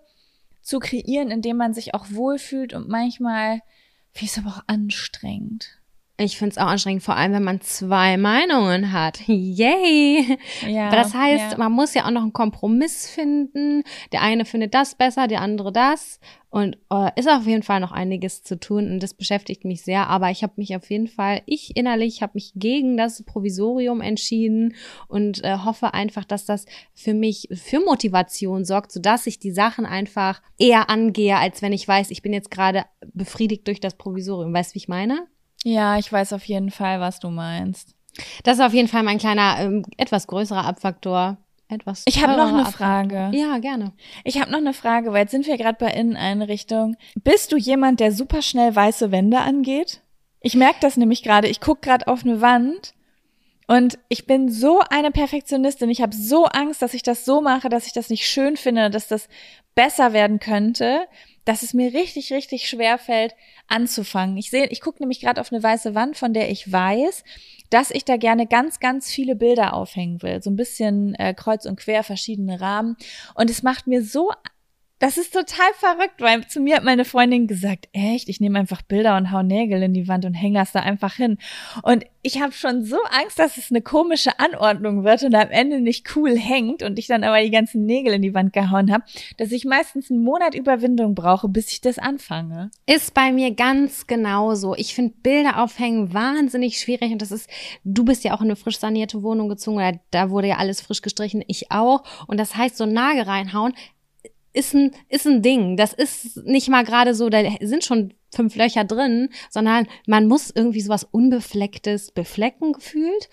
zu kreieren, in dem man sich auch wohlfühlt. Und manchmal finde ich es aber auch anstrengend. Ich finde es auch anstrengend, vor allem wenn man zwei Meinungen hat. Yay! Ja, das heißt, ja. man muss ja auch noch einen Kompromiss finden. Der eine findet das besser, der andere das. Und äh, ist auf jeden Fall noch einiges zu tun und das beschäftigt mich sehr. Aber ich habe mich auf jeden Fall, ich innerlich habe mich gegen das Provisorium entschieden und äh, hoffe einfach, dass das für mich für Motivation sorgt, sodass ich die Sachen einfach eher angehe, als wenn ich weiß, ich bin jetzt gerade befriedigt durch das Provisorium. Weißt du, wie ich meine? Ja, ich weiß auf jeden Fall, was du meinst. Das ist auf jeden Fall mein kleiner, ähm, etwas größerer Abfaktor. Etwas ich habe noch eine Abfaktor. Frage. Ja, gerne. Ich habe noch eine Frage, weil jetzt sind wir gerade bei Inneneinrichtung. Bist du jemand, der super schnell weiße Wände angeht? Ich merke das nämlich gerade. Ich guck gerade auf eine Wand und ich bin so eine Perfektionistin. Ich habe so Angst, dass ich das so mache, dass ich das nicht schön finde, dass das besser werden könnte dass es mir richtig, richtig schwer fällt, anzufangen. Ich sehe, ich gucke nämlich gerade auf eine weiße Wand, von der ich weiß, dass ich da gerne ganz, ganz viele Bilder aufhängen will. So ein bisschen äh, kreuz und quer, verschiedene Rahmen. Und es macht mir so Das ist total verrückt, weil zu mir hat meine Freundin gesagt, echt, ich nehme einfach Bilder und hau Nägel in die Wand und hänge das da einfach hin. Und ich habe schon so Angst, dass es eine komische Anordnung wird und am Ende nicht cool hängt und ich dann aber die ganzen Nägel in die Wand gehauen habe, dass ich meistens einen Monat Überwindung brauche, bis ich das anfange. Ist bei mir ganz genauso. Ich finde Bilder aufhängen wahnsinnig schwierig und das ist, du bist ja auch in eine frisch sanierte Wohnung gezogen, oder da wurde ja alles frisch gestrichen, ich auch. Und das heißt, so Nagel reinhauen ist ein, ist ein Ding. Das ist nicht mal gerade so, da sind schon fünf Löcher drin, sondern man muss irgendwie sowas Unbeflecktes beflecken gefühlt.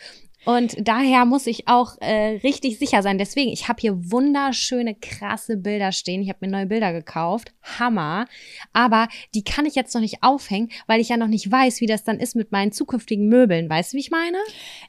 Und daher muss ich auch äh, richtig sicher sein. Deswegen, ich habe hier wunderschöne, krasse Bilder stehen. Ich habe mir neue Bilder gekauft. Hammer. Aber die kann ich jetzt noch nicht aufhängen, weil ich ja noch nicht weiß, wie das dann ist mit meinen zukünftigen Möbeln. Weißt du, wie ich meine?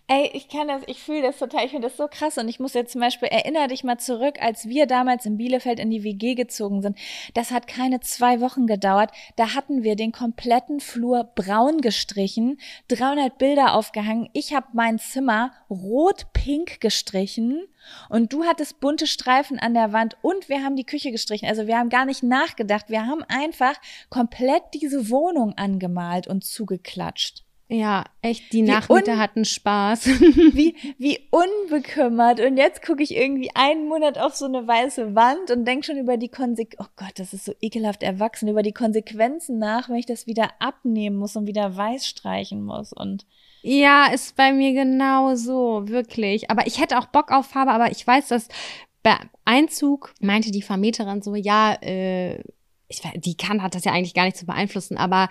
Ey, ich kann das, ich fühle das total. Ich finde das so krass. Und ich muss jetzt zum Beispiel, erinnere dich mal zurück, als wir damals in Bielefeld in die WG gezogen sind. Das hat keine zwei Wochen gedauert. Da hatten wir den kompletten Flur braun gestrichen, 300 Bilder aufgehangen. Ich habe mein Zimmer rot-pink gestrichen und du hattest bunte Streifen an der Wand und wir haben die Küche gestrichen. Also wir haben gar nicht nachgedacht. Wir haben einfach komplett diese Wohnung angemalt und zugeklatscht. Ja, echt, die Nachmieter hatten Spaß. wie, wie unbekümmert. Und jetzt gucke ich irgendwie einen Monat auf so eine weiße Wand und denke schon über die Konsequenzen, oh Gott, das ist so ekelhaft erwachsen, über die Konsequenzen nach, wenn ich das wieder abnehmen muss und wieder weiß streichen muss. Und ja, ist bei mir genau so, wirklich. Aber ich hätte auch Bock auf Farbe, aber ich weiß, dass bei Einzug meinte die Vermieterin so, ja, äh, ich, die kann, hat das ja eigentlich gar nicht zu beeinflussen, aber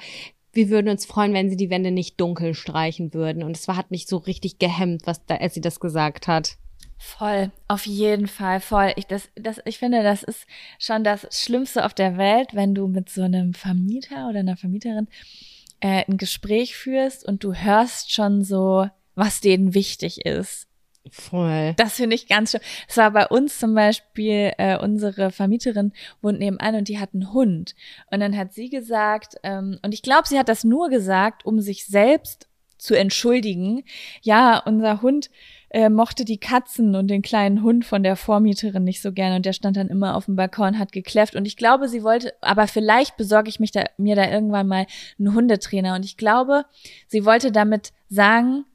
wir würden uns freuen, wenn sie die Wände nicht dunkel streichen würden. Und es war, hat mich so richtig gehemmt, was da, als sie das gesagt hat. Voll, auf jeden Fall, voll. Ich, das, das, ich finde, das ist schon das Schlimmste auf der Welt, wenn du mit so einem Vermieter oder einer Vermieterin äh, ein Gespräch führst und du hörst schon so, was denen wichtig ist. Voll. Das finde ich ganz schön. Es war bei uns zum Beispiel, äh, unsere Vermieterin wohnt nebenan und die hat einen Hund. Und dann hat sie gesagt, ähm, und ich glaube, sie hat das nur gesagt, um sich selbst zu entschuldigen. Ja, unser Hund äh, mochte die Katzen und den kleinen Hund von der Vormieterin nicht so gerne und der stand dann immer auf dem Balkon, hat gekläfft und ich glaube, sie wollte, aber vielleicht besorge ich mich da, mir da irgendwann mal einen Hundetrainer und ich glaube, sie wollte damit sagen,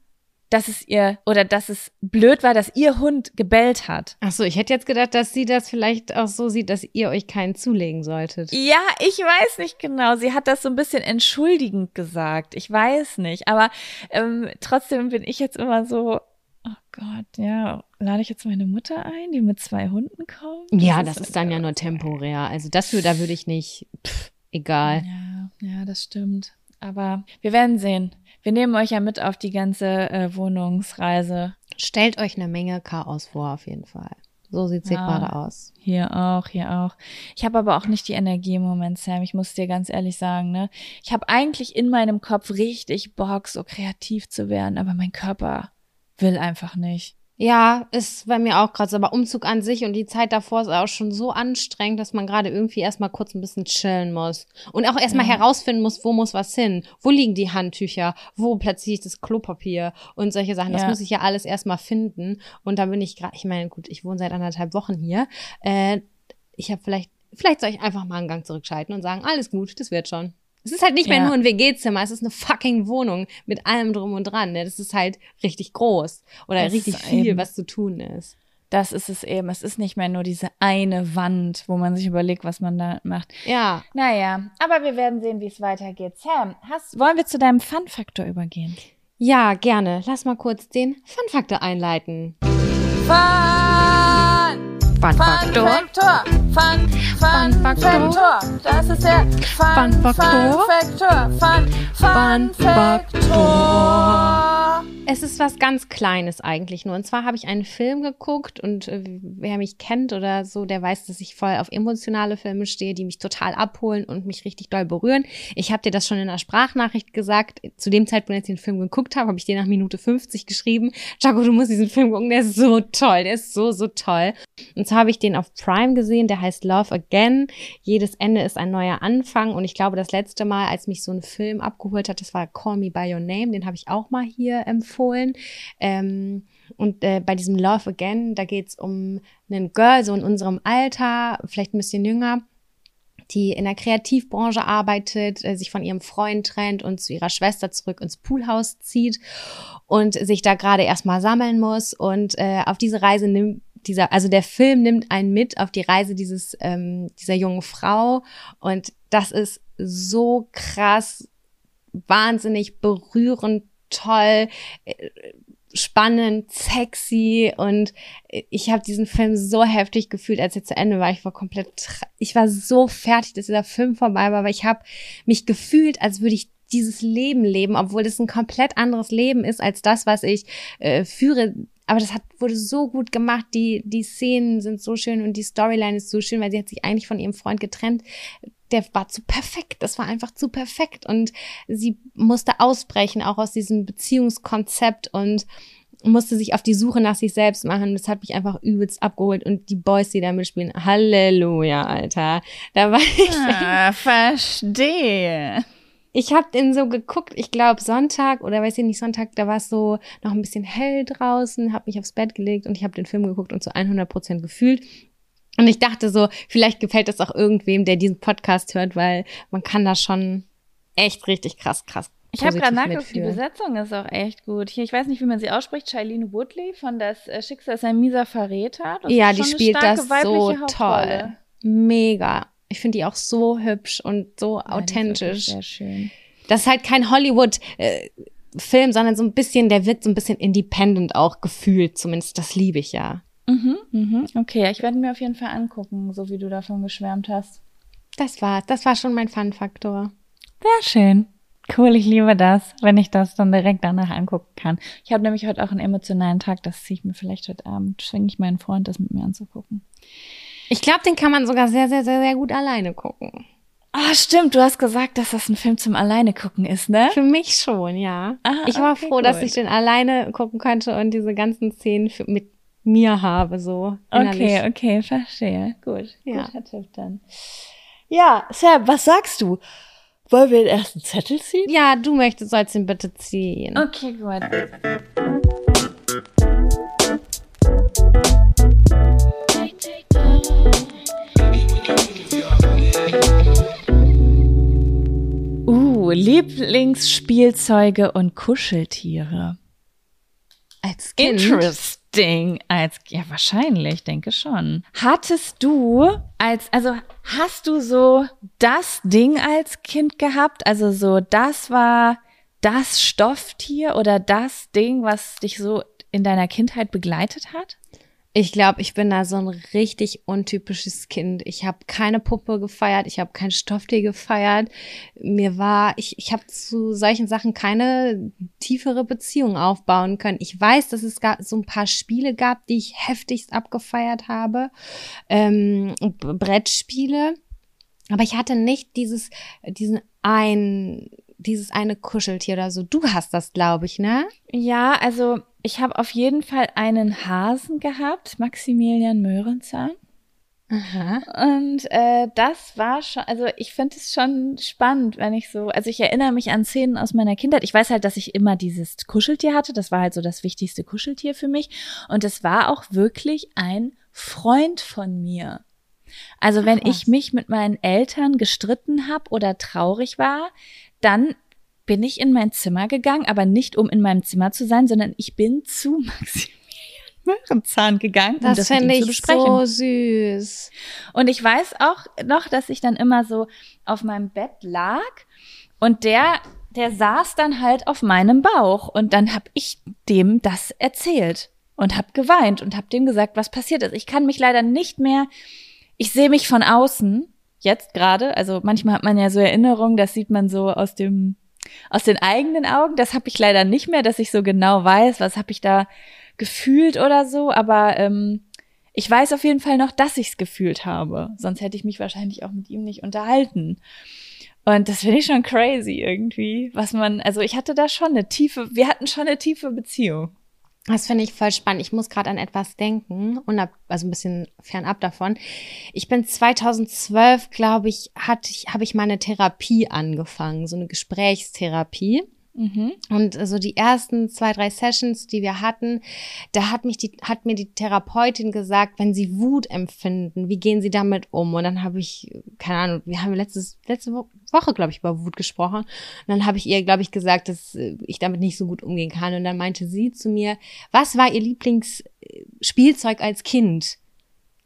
dass es ihr oder dass es blöd war, dass ihr Hund gebellt hat. Ach so, ich hätte jetzt gedacht, dass sie das vielleicht auch so sieht, dass ihr euch keinen zulegen solltet. Ja, ich weiß nicht genau. Sie hat das so ein bisschen entschuldigend gesagt. Ich weiß nicht, aber ähm, trotzdem bin ich jetzt immer so, Oh Gott, ja. Lade ich jetzt meine Mutter ein, die mit zwei Hunden kommt? Ja, das, das ist dann ja nur temporär. Also das da würde ich nicht, pff, egal. Ja, ja, das stimmt. Aber wir werden sehen. Wir nehmen euch ja mit auf die ganze äh, Wohnungsreise. Stellt euch eine Menge Chaos vor, auf jeden Fall. So sieht's hier ja, gerade aus. Hier auch, hier auch. Ich habe aber auch nicht die Energie im Moment, Sam. Ich muss dir ganz ehrlich sagen, ne? Ich habe eigentlich in meinem Kopf richtig Bock, so kreativ zu werden, aber mein Körper will einfach nicht. Ja, ist bei mir auch gerade so. Aber Umzug an sich und die Zeit davor ist auch schon so anstrengend, dass man gerade irgendwie erstmal kurz ein bisschen chillen muss. Und auch erstmal ja. herausfinden muss, wo muss was hin? Wo liegen die Handtücher? Wo platziere ich das Klopapier? Und solche Sachen. Das ja. muss ich ja alles erstmal finden. Und da bin ich gerade, ich meine, gut, ich wohne seit anderthalb Wochen hier. Äh, ich habe vielleicht, vielleicht soll ich einfach mal einen Gang zurückschalten und sagen, alles gut, das wird schon. Es ist halt nicht mehr ja. nur ein WG-Zimmer, es ist eine fucking Wohnung mit allem drum und dran. Ne? Das ist halt richtig groß oder das richtig viel, eben, was zu tun ist. Das ist es eben. Es ist nicht mehr nur diese eine Wand, wo man sich überlegt, was man da macht. Ja. Naja, aber wir werden sehen, wie es weitergeht. Sam, hast, wollen wir zu deinem Fun-Faktor übergehen? Ja, gerne. Lass mal kurz den Fun-Faktor einleiten. Fun! Fun Faktor. Fun, Fun, Fun Faktor. Das ist der Fun, Fun Faktor. Es ist was ganz Kleines eigentlich nur. Und zwar habe ich einen Film geguckt und äh, wer mich kennt oder so, der weiß, dass ich voll auf emotionale Filme stehe, die mich total abholen und mich richtig doll berühren. Ich habe dir das schon in der Sprachnachricht gesagt. Zu dem Zeitpunkt, als ich den Film geguckt habe, habe ich dir nach Minute 50 geschrieben. Jaco, du musst diesen Film gucken, der ist so toll, der ist so, so toll. Und zwar habe ich den auf Prime gesehen, der heißt Love Again. Jedes Ende ist ein neuer Anfang und ich glaube, das letzte Mal, als mich so ein Film abgeholt hat, das war Call Me By Your Name, den habe ich auch mal hier empfohlen empfohlen. Ähm, und äh, bei diesem Love Again, da geht es um einen Girl, so in unserem Alter, vielleicht ein bisschen jünger, die in der Kreativbranche arbeitet, äh, sich von ihrem Freund trennt und zu ihrer Schwester zurück ins Poolhaus zieht und sich da gerade erstmal sammeln muss. Und äh, auf diese Reise nimmt dieser, also der Film nimmt einen mit auf die Reise dieses, ähm, dieser jungen Frau. Und das ist so krass, wahnsinnig berührend, toll. Äh, spannend, sexy und ich habe diesen Film so heftig gefühlt, als er zu Ende war. Ich war komplett, ich war so fertig, dass dieser Film vorbei war, weil ich habe mich gefühlt, als würde ich dieses Leben leben, obwohl das ein komplett anderes Leben ist als das, was ich äh, führe. Aber das hat, wurde so gut gemacht. Die, die Szenen sind so schön und die Storyline ist so schön, weil sie hat sich eigentlich von ihrem Freund getrennt der war zu perfekt. Das war einfach zu perfekt. Und sie musste ausbrechen, auch aus diesem Beziehungskonzept und musste sich auf die Suche nach sich selbst machen. Das hat mich einfach übelst abgeholt. Und die Boys, die da mitspielen, Halleluja, Alter. Da war ich. Ah, verstehe. Ich habe den so geguckt, ich glaube Sonntag oder weiß ich nicht, Sonntag, da war es so noch ein bisschen hell draußen, habe mich aufs Bett gelegt und ich habe den Film geguckt und zu 100 Prozent gefühlt. Und ich dachte so, vielleicht gefällt das auch irgendwem, der diesen Podcast hört, weil man kann da schon echt richtig krass, krass. Ich habe gerade nachgeguckt, die Besetzung ist auch echt gut. Hier, ich weiß nicht, wie man sie ausspricht, Shailene Woodley von Das äh, Schicksal ist ein mieser Verräter. Das ja, die spielt das so toll. Mega. Ich finde die auch so hübsch und so ja, authentisch. sehr schön. Das ist halt kein Hollywood äh, Film, sondern so ein bisschen, der wird so ein bisschen independent auch gefühlt, zumindest das liebe ich ja. Mhm, mhm. Okay, ich werde mir auf jeden Fall angucken, so wie du davon geschwärmt hast. Das war, das war schon mein Fun-Faktor. Sehr schön. Cool, ich liebe das, wenn ich das dann direkt danach angucken kann. Ich habe nämlich heute auch einen emotionalen Tag, das ziehe ich mir vielleicht heute Abend, schwinge ich meinen Freund, das mit mir anzugucken. Ich glaube, den kann man sogar sehr, sehr, sehr, sehr gut alleine gucken. Ah, oh, stimmt. Du hast gesagt, dass das ein Film zum alleine gucken ist, ne? Für mich schon, ja. Ah, ich war okay, froh, gut. dass ich den alleine gucken konnte und diese ganzen Szenen mit mir habe, so. Innerlich. Okay, okay, verstehe. Gut. Ja. Guter Tipp dann. Ja, Sam, was sagst du? Wollen wir den ersten Zettel ziehen? Ja, du möchtest, sollst ihn bitte ziehen. Okay, gut. Uh, Lieblingsspielzeuge und Kuscheltiere. Als Kind. Interest. Ding als, ja, wahrscheinlich, denke schon. Hattest du als, also hast du so das Ding als Kind gehabt? Also so, das war das Stofftier oder das Ding, was dich so in deiner Kindheit begleitet hat? Ich glaube, ich bin da so ein richtig untypisches Kind. Ich habe keine Puppe gefeiert, ich habe kein Stofftier gefeiert. Mir war, ich, ich habe zu solchen Sachen keine tiefere Beziehung aufbauen können. Ich weiß, dass es so ein paar Spiele gab, die ich heftigst abgefeiert habe. Ähm, Brettspiele. Aber ich hatte nicht dieses, diesen ein, dieses eine Kuscheltier oder so. Du hast das, glaube ich, ne? Ja, also ich habe auf jeden Fall einen Hasen gehabt, Maximilian Möhrenzahn. Aha. Und äh, das war schon, also ich finde es schon spannend, wenn ich so, also ich erinnere mich an Szenen aus meiner Kindheit. Ich weiß halt, dass ich immer dieses Kuscheltier hatte. Das war halt so das wichtigste Kuscheltier für mich. Und es war auch wirklich ein Freund von mir. Also wenn Ach, ich mich mit meinen Eltern gestritten habe oder traurig war, dann bin ich in mein Zimmer gegangen, aber nicht um in meinem Zimmer zu sein, sondern ich bin zu Maximilian Möhrenzahn gegangen, das um das finde ich so süß. Und ich weiß auch noch, dass ich dann immer so auf meinem Bett lag und der der saß dann halt auf meinem Bauch und dann habe ich dem das erzählt und habe geweint und habe dem gesagt, was passiert ist. Ich kann mich leider nicht mehr ich sehe mich von außen jetzt gerade, also manchmal hat man ja so Erinnerungen, das sieht man so aus dem aus den eigenen Augen. Das habe ich leider nicht mehr, dass ich so genau weiß, was habe ich da gefühlt oder so. Aber ähm, ich weiß auf jeden Fall noch, dass ich es gefühlt habe. Sonst hätte ich mich wahrscheinlich auch mit ihm nicht unterhalten. Und das finde ich schon crazy irgendwie, was man, also ich hatte da schon eine tiefe, wir hatten schon eine tiefe Beziehung. Das finde ich voll spannend. Ich muss gerade an etwas denken, unab, also ein bisschen fernab davon. Ich bin 2012, glaube ich, ich, habe ich meine Therapie angefangen, so eine Gesprächstherapie. Mhm. Und so die ersten zwei, drei Sessions, die wir hatten, da hat mich die, hat mir die Therapeutin gesagt, wenn sie Wut empfinden, wie gehen sie damit um? Und dann habe ich, keine Ahnung, wir haben letztes, letzte Woche, glaube ich, über Wut gesprochen. Und dann habe ich ihr, glaube ich, gesagt, dass ich damit nicht so gut umgehen kann. Und dann meinte sie zu mir, was war ihr Lieblingsspielzeug als Kind?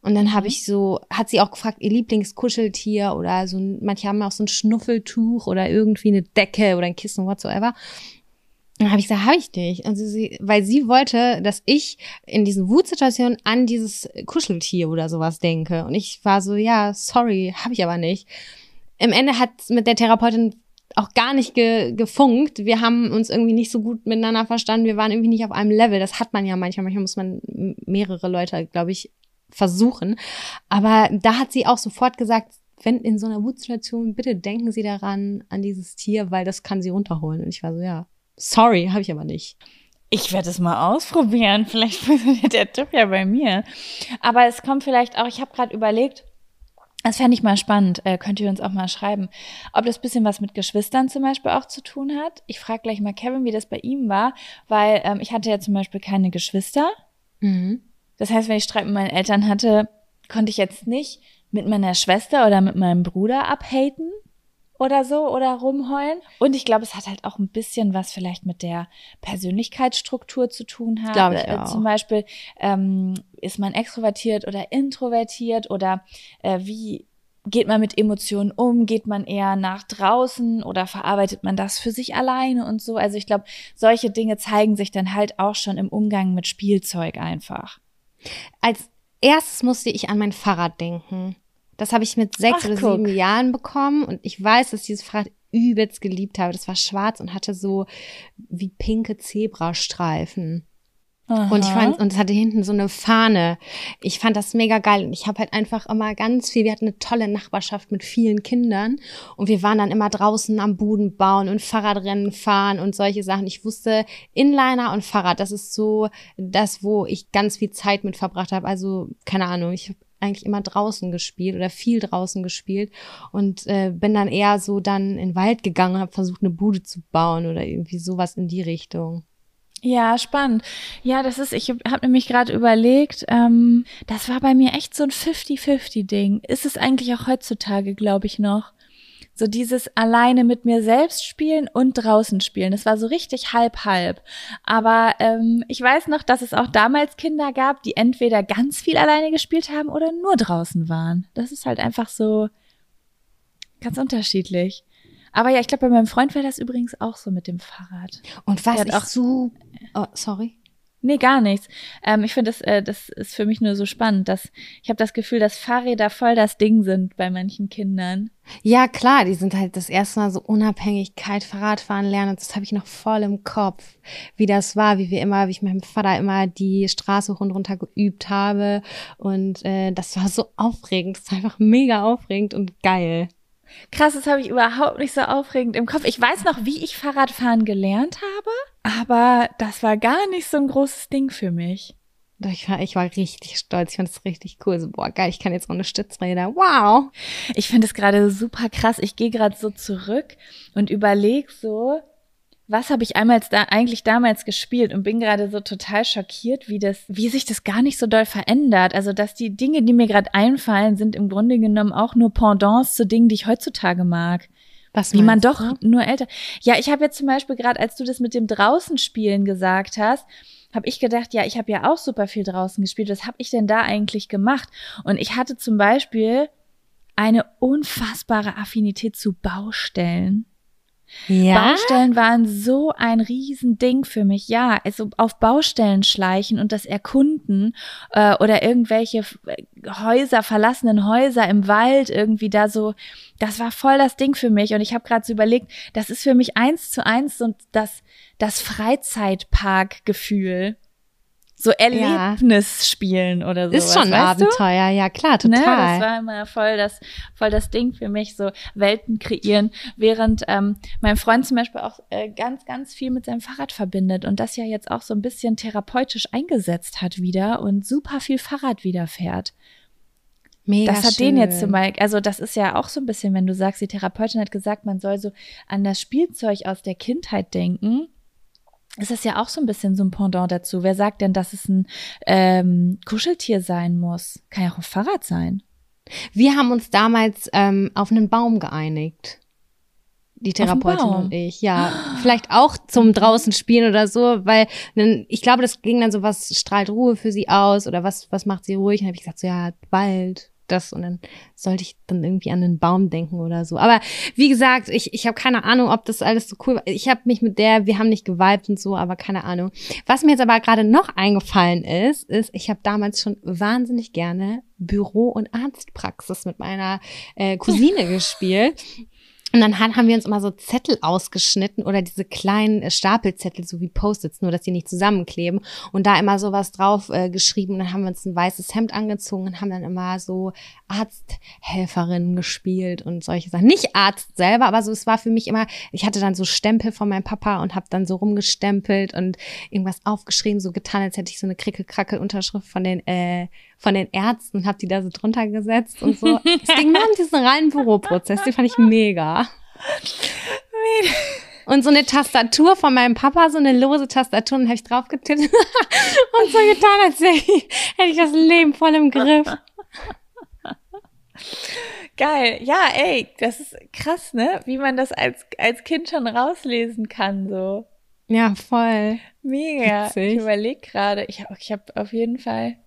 Und dann habe mhm. ich so, hat sie auch gefragt, ihr Lieblingskuscheltier oder so, manche haben auch so ein Schnuffeltuch oder irgendwie eine Decke oder ein Kissen, whatsoever. Dann habe ich gesagt, habe ich nicht. Also sie, weil sie wollte, dass ich in diesen Wutsituationen an dieses Kuscheltier oder sowas denke. Und ich war so, ja, sorry, habe ich aber nicht. Im Ende hat mit der Therapeutin auch gar nicht ge gefunkt. Wir haben uns irgendwie nicht so gut miteinander verstanden. Wir waren irgendwie nicht auf einem Level. Das hat man ja manchmal. Manchmal muss man mehrere Leute, glaube ich, versuchen. Aber da hat sie auch sofort gesagt, wenn in so einer Wutsituation, bitte denken Sie daran, an dieses Tier, weil das kann Sie runterholen. Und ich war so, ja, sorry, habe ich aber nicht. Ich werde es mal ausprobieren. Vielleicht funktioniert der Tipp ja bei mir. Aber es kommt vielleicht auch, ich habe gerade überlegt, das fände ich mal spannend, äh, könnt ihr uns auch mal schreiben, ob das bisschen was mit Geschwistern zum Beispiel auch zu tun hat. Ich frage gleich mal Kevin, wie das bei ihm war, weil ähm, ich hatte ja zum Beispiel keine Geschwister. Mhm. Das heißt, wenn ich Streit mit meinen Eltern hatte, konnte ich jetzt nicht mit meiner Schwester oder mit meinem Bruder abhaten oder so oder rumheulen. Und ich glaube, es hat halt auch ein bisschen was vielleicht mit der Persönlichkeitsstruktur zu tun hat. Glaube ich äh, auch. Zum Beispiel ähm, ist man extrovertiert oder introvertiert oder äh, wie geht man mit Emotionen um? Geht man eher nach draußen oder verarbeitet man das für sich alleine und so? Also ich glaube, solche Dinge zeigen sich dann halt auch schon im Umgang mit Spielzeug einfach. Als erstes musste ich an mein Fahrrad denken. Das habe ich mit sechs Ach, oder guck. sieben Jahren bekommen und ich weiß, dass ich dieses Fahrrad übelst geliebt habe. Das war schwarz und hatte so wie pinke Zebrastreifen. Aha. Und ich fand, und es hatte hinten so eine Fahne. Ich fand das mega geil. Und ich habe halt einfach immer ganz viel, wir hatten eine tolle Nachbarschaft mit vielen Kindern. Und wir waren dann immer draußen am Buden bauen und Fahrradrennen fahren und solche Sachen. Ich wusste, Inliner und Fahrrad, das ist so das, wo ich ganz viel Zeit mit verbracht habe. Also, keine Ahnung, ich habe eigentlich immer draußen gespielt oder viel draußen gespielt und äh, bin dann eher so dann in den Wald gegangen und habe versucht, eine Bude zu bauen oder irgendwie sowas in die Richtung. Ja, spannend. Ja, das ist, ich habe nämlich gerade überlegt, ähm, das war bei mir echt so ein 50-50-Ding. Ist es eigentlich auch heutzutage, glaube ich, noch. So dieses alleine mit mir selbst spielen und draußen spielen. Das war so richtig halb-halb. Aber ähm, ich weiß noch, dass es auch damals Kinder gab, die entweder ganz viel alleine gespielt haben oder nur draußen waren. Das ist halt einfach so ganz unterschiedlich. Aber ja, ich glaube, bei meinem Freund wäre das übrigens auch so mit dem Fahrrad. Und was ich auch so, oh, sorry. Nee, gar nichts. Ähm, ich finde, das, äh, das ist für mich nur so spannend, dass ich habe das Gefühl, dass Fahrräder voll das Ding sind bei manchen Kindern. Ja, klar, die sind halt das erste Mal so Unabhängigkeit, Fahrradfahren lernen. Und das habe ich noch voll im Kopf, wie das war, wie wir immer, wie ich mit meinem Vater immer die Straße hoch und runter geübt habe. Und äh, das war so aufregend. Das war einfach mega aufregend und geil. Krass, das habe ich überhaupt nicht so aufregend im Kopf. Ich weiß noch, wie ich Fahrradfahren gelernt habe, aber das war gar nicht so ein großes Ding für mich. Ich war, ich war richtig stolz. Ich fand es richtig cool. So, boah, geil, ich kann jetzt ohne Stützräder. Wow. Ich finde es gerade super krass. Ich gehe gerade so zurück und überlege so, was habe ich einmal da eigentlich damals gespielt und bin gerade so total schockiert, wie das, wie sich das gar nicht so doll verändert. Also, dass die Dinge, die mir gerade einfallen, sind im Grunde genommen auch nur Pendants zu Dingen, die ich heutzutage mag. Was wie man doch du? nur älter. Ja, ich habe jetzt zum Beispiel gerade, als du das mit dem draußen spielen gesagt hast, habe ich gedacht, ja, ich habe ja auch super viel draußen gespielt. Was habe ich denn da eigentlich gemacht? Und ich hatte zum Beispiel eine unfassbare Affinität zu Baustellen. Ja? Baustellen waren so ein Riesending für mich. Ja, also auf Baustellen schleichen und das erkunden äh, oder irgendwelche Häuser, verlassenen Häuser im Wald irgendwie da so, das war voll das Ding für mich. Und ich habe gerade so überlegt, das ist für mich eins zu eins und das, das Freizeitparkgefühl so Erlebnis spielen oder so. Ist schon ein Abenteuer, du? ja klar, total. Ne? Das war immer voll das, voll das Ding für mich, so Welten kreieren, während ähm, mein Freund zum Beispiel auch äh, ganz, ganz viel mit seinem Fahrrad verbindet und das ja jetzt auch so ein bisschen therapeutisch eingesetzt hat wieder und super viel Fahrrad wieder fährt. Mega das hat schön. den jetzt zum Beispiel, also das ist ja auch so ein bisschen, wenn du sagst, die Therapeutin hat gesagt, man soll so an das Spielzeug aus der Kindheit denken. Es ist ja auch so ein bisschen so ein Pendant dazu. Wer sagt denn, dass es ein ähm, Kuscheltier sein muss? Kann ja auch ein Fahrrad sein. Wir haben uns damals ähm, auf einen Baum geeinigt. Die Therapeutin und ich, ja. Vielleicht auch zum draußen spielen oder so, weil dann, ich glaube, das ging dann so, was strahlt Ruhe für sie aus oder was, was macht sie ruhig? Und habe ich gesagt, so ja, Wald, das und dann sollte ich dann irgendwie an den Baum denken oder so. Aber wie gesagt, ich, ich habe keine Ahnung, ob das alles so cool war. Ich habe mich mit der, wir haben nicht geweibt und so, aber keine Ahnung. Was mir jetzt aber gerade noch eingefallen ist, ist, ich habe damals schon wahnsinnig gerne Büro- und Arztpraxis mit meiner äh, Cousine gespielt. Und dann haben wir uns immer so Zettel ausgeschnitten oder diese kleinen äh, Stapelzettel, so wie Post-its, nur dass die nicht zusammenkleben. Und da immer sowas drauf äh, geschrieben. Und dann haben wir uns ein weißes Hemd angezogen und haben dann immer so Arzthelferinnen gespielt und solche Sachen. Nicht Arzt selber, aber so, es war für mich immer, ich hatte dann so Stempel von meinem Papa und habe dann so rumgestempelt und irgendwas aufgeschrieben, so getan, als hätte ich so eine Krickel-Krackel-Unterschrift von den äh, von den Ärzten und habe die da so drunter gesetzt und so. Es ging nur um diesen reinen Büroprozess, die fand ich mega. Und so eine Tastatur von meinem Papa, so eine lose Tastatur, und habe ich drauf getippt und so getan, als hätte ich, das Leben voll im Griff. Geil. Ja, ey, das ist krass, ne? Wie man das als, als Kind schon rauslesen kann, so. Ja, voll. Mega. Witzig. Ich überlege gerade, ich habe ich hab auf jeden Fall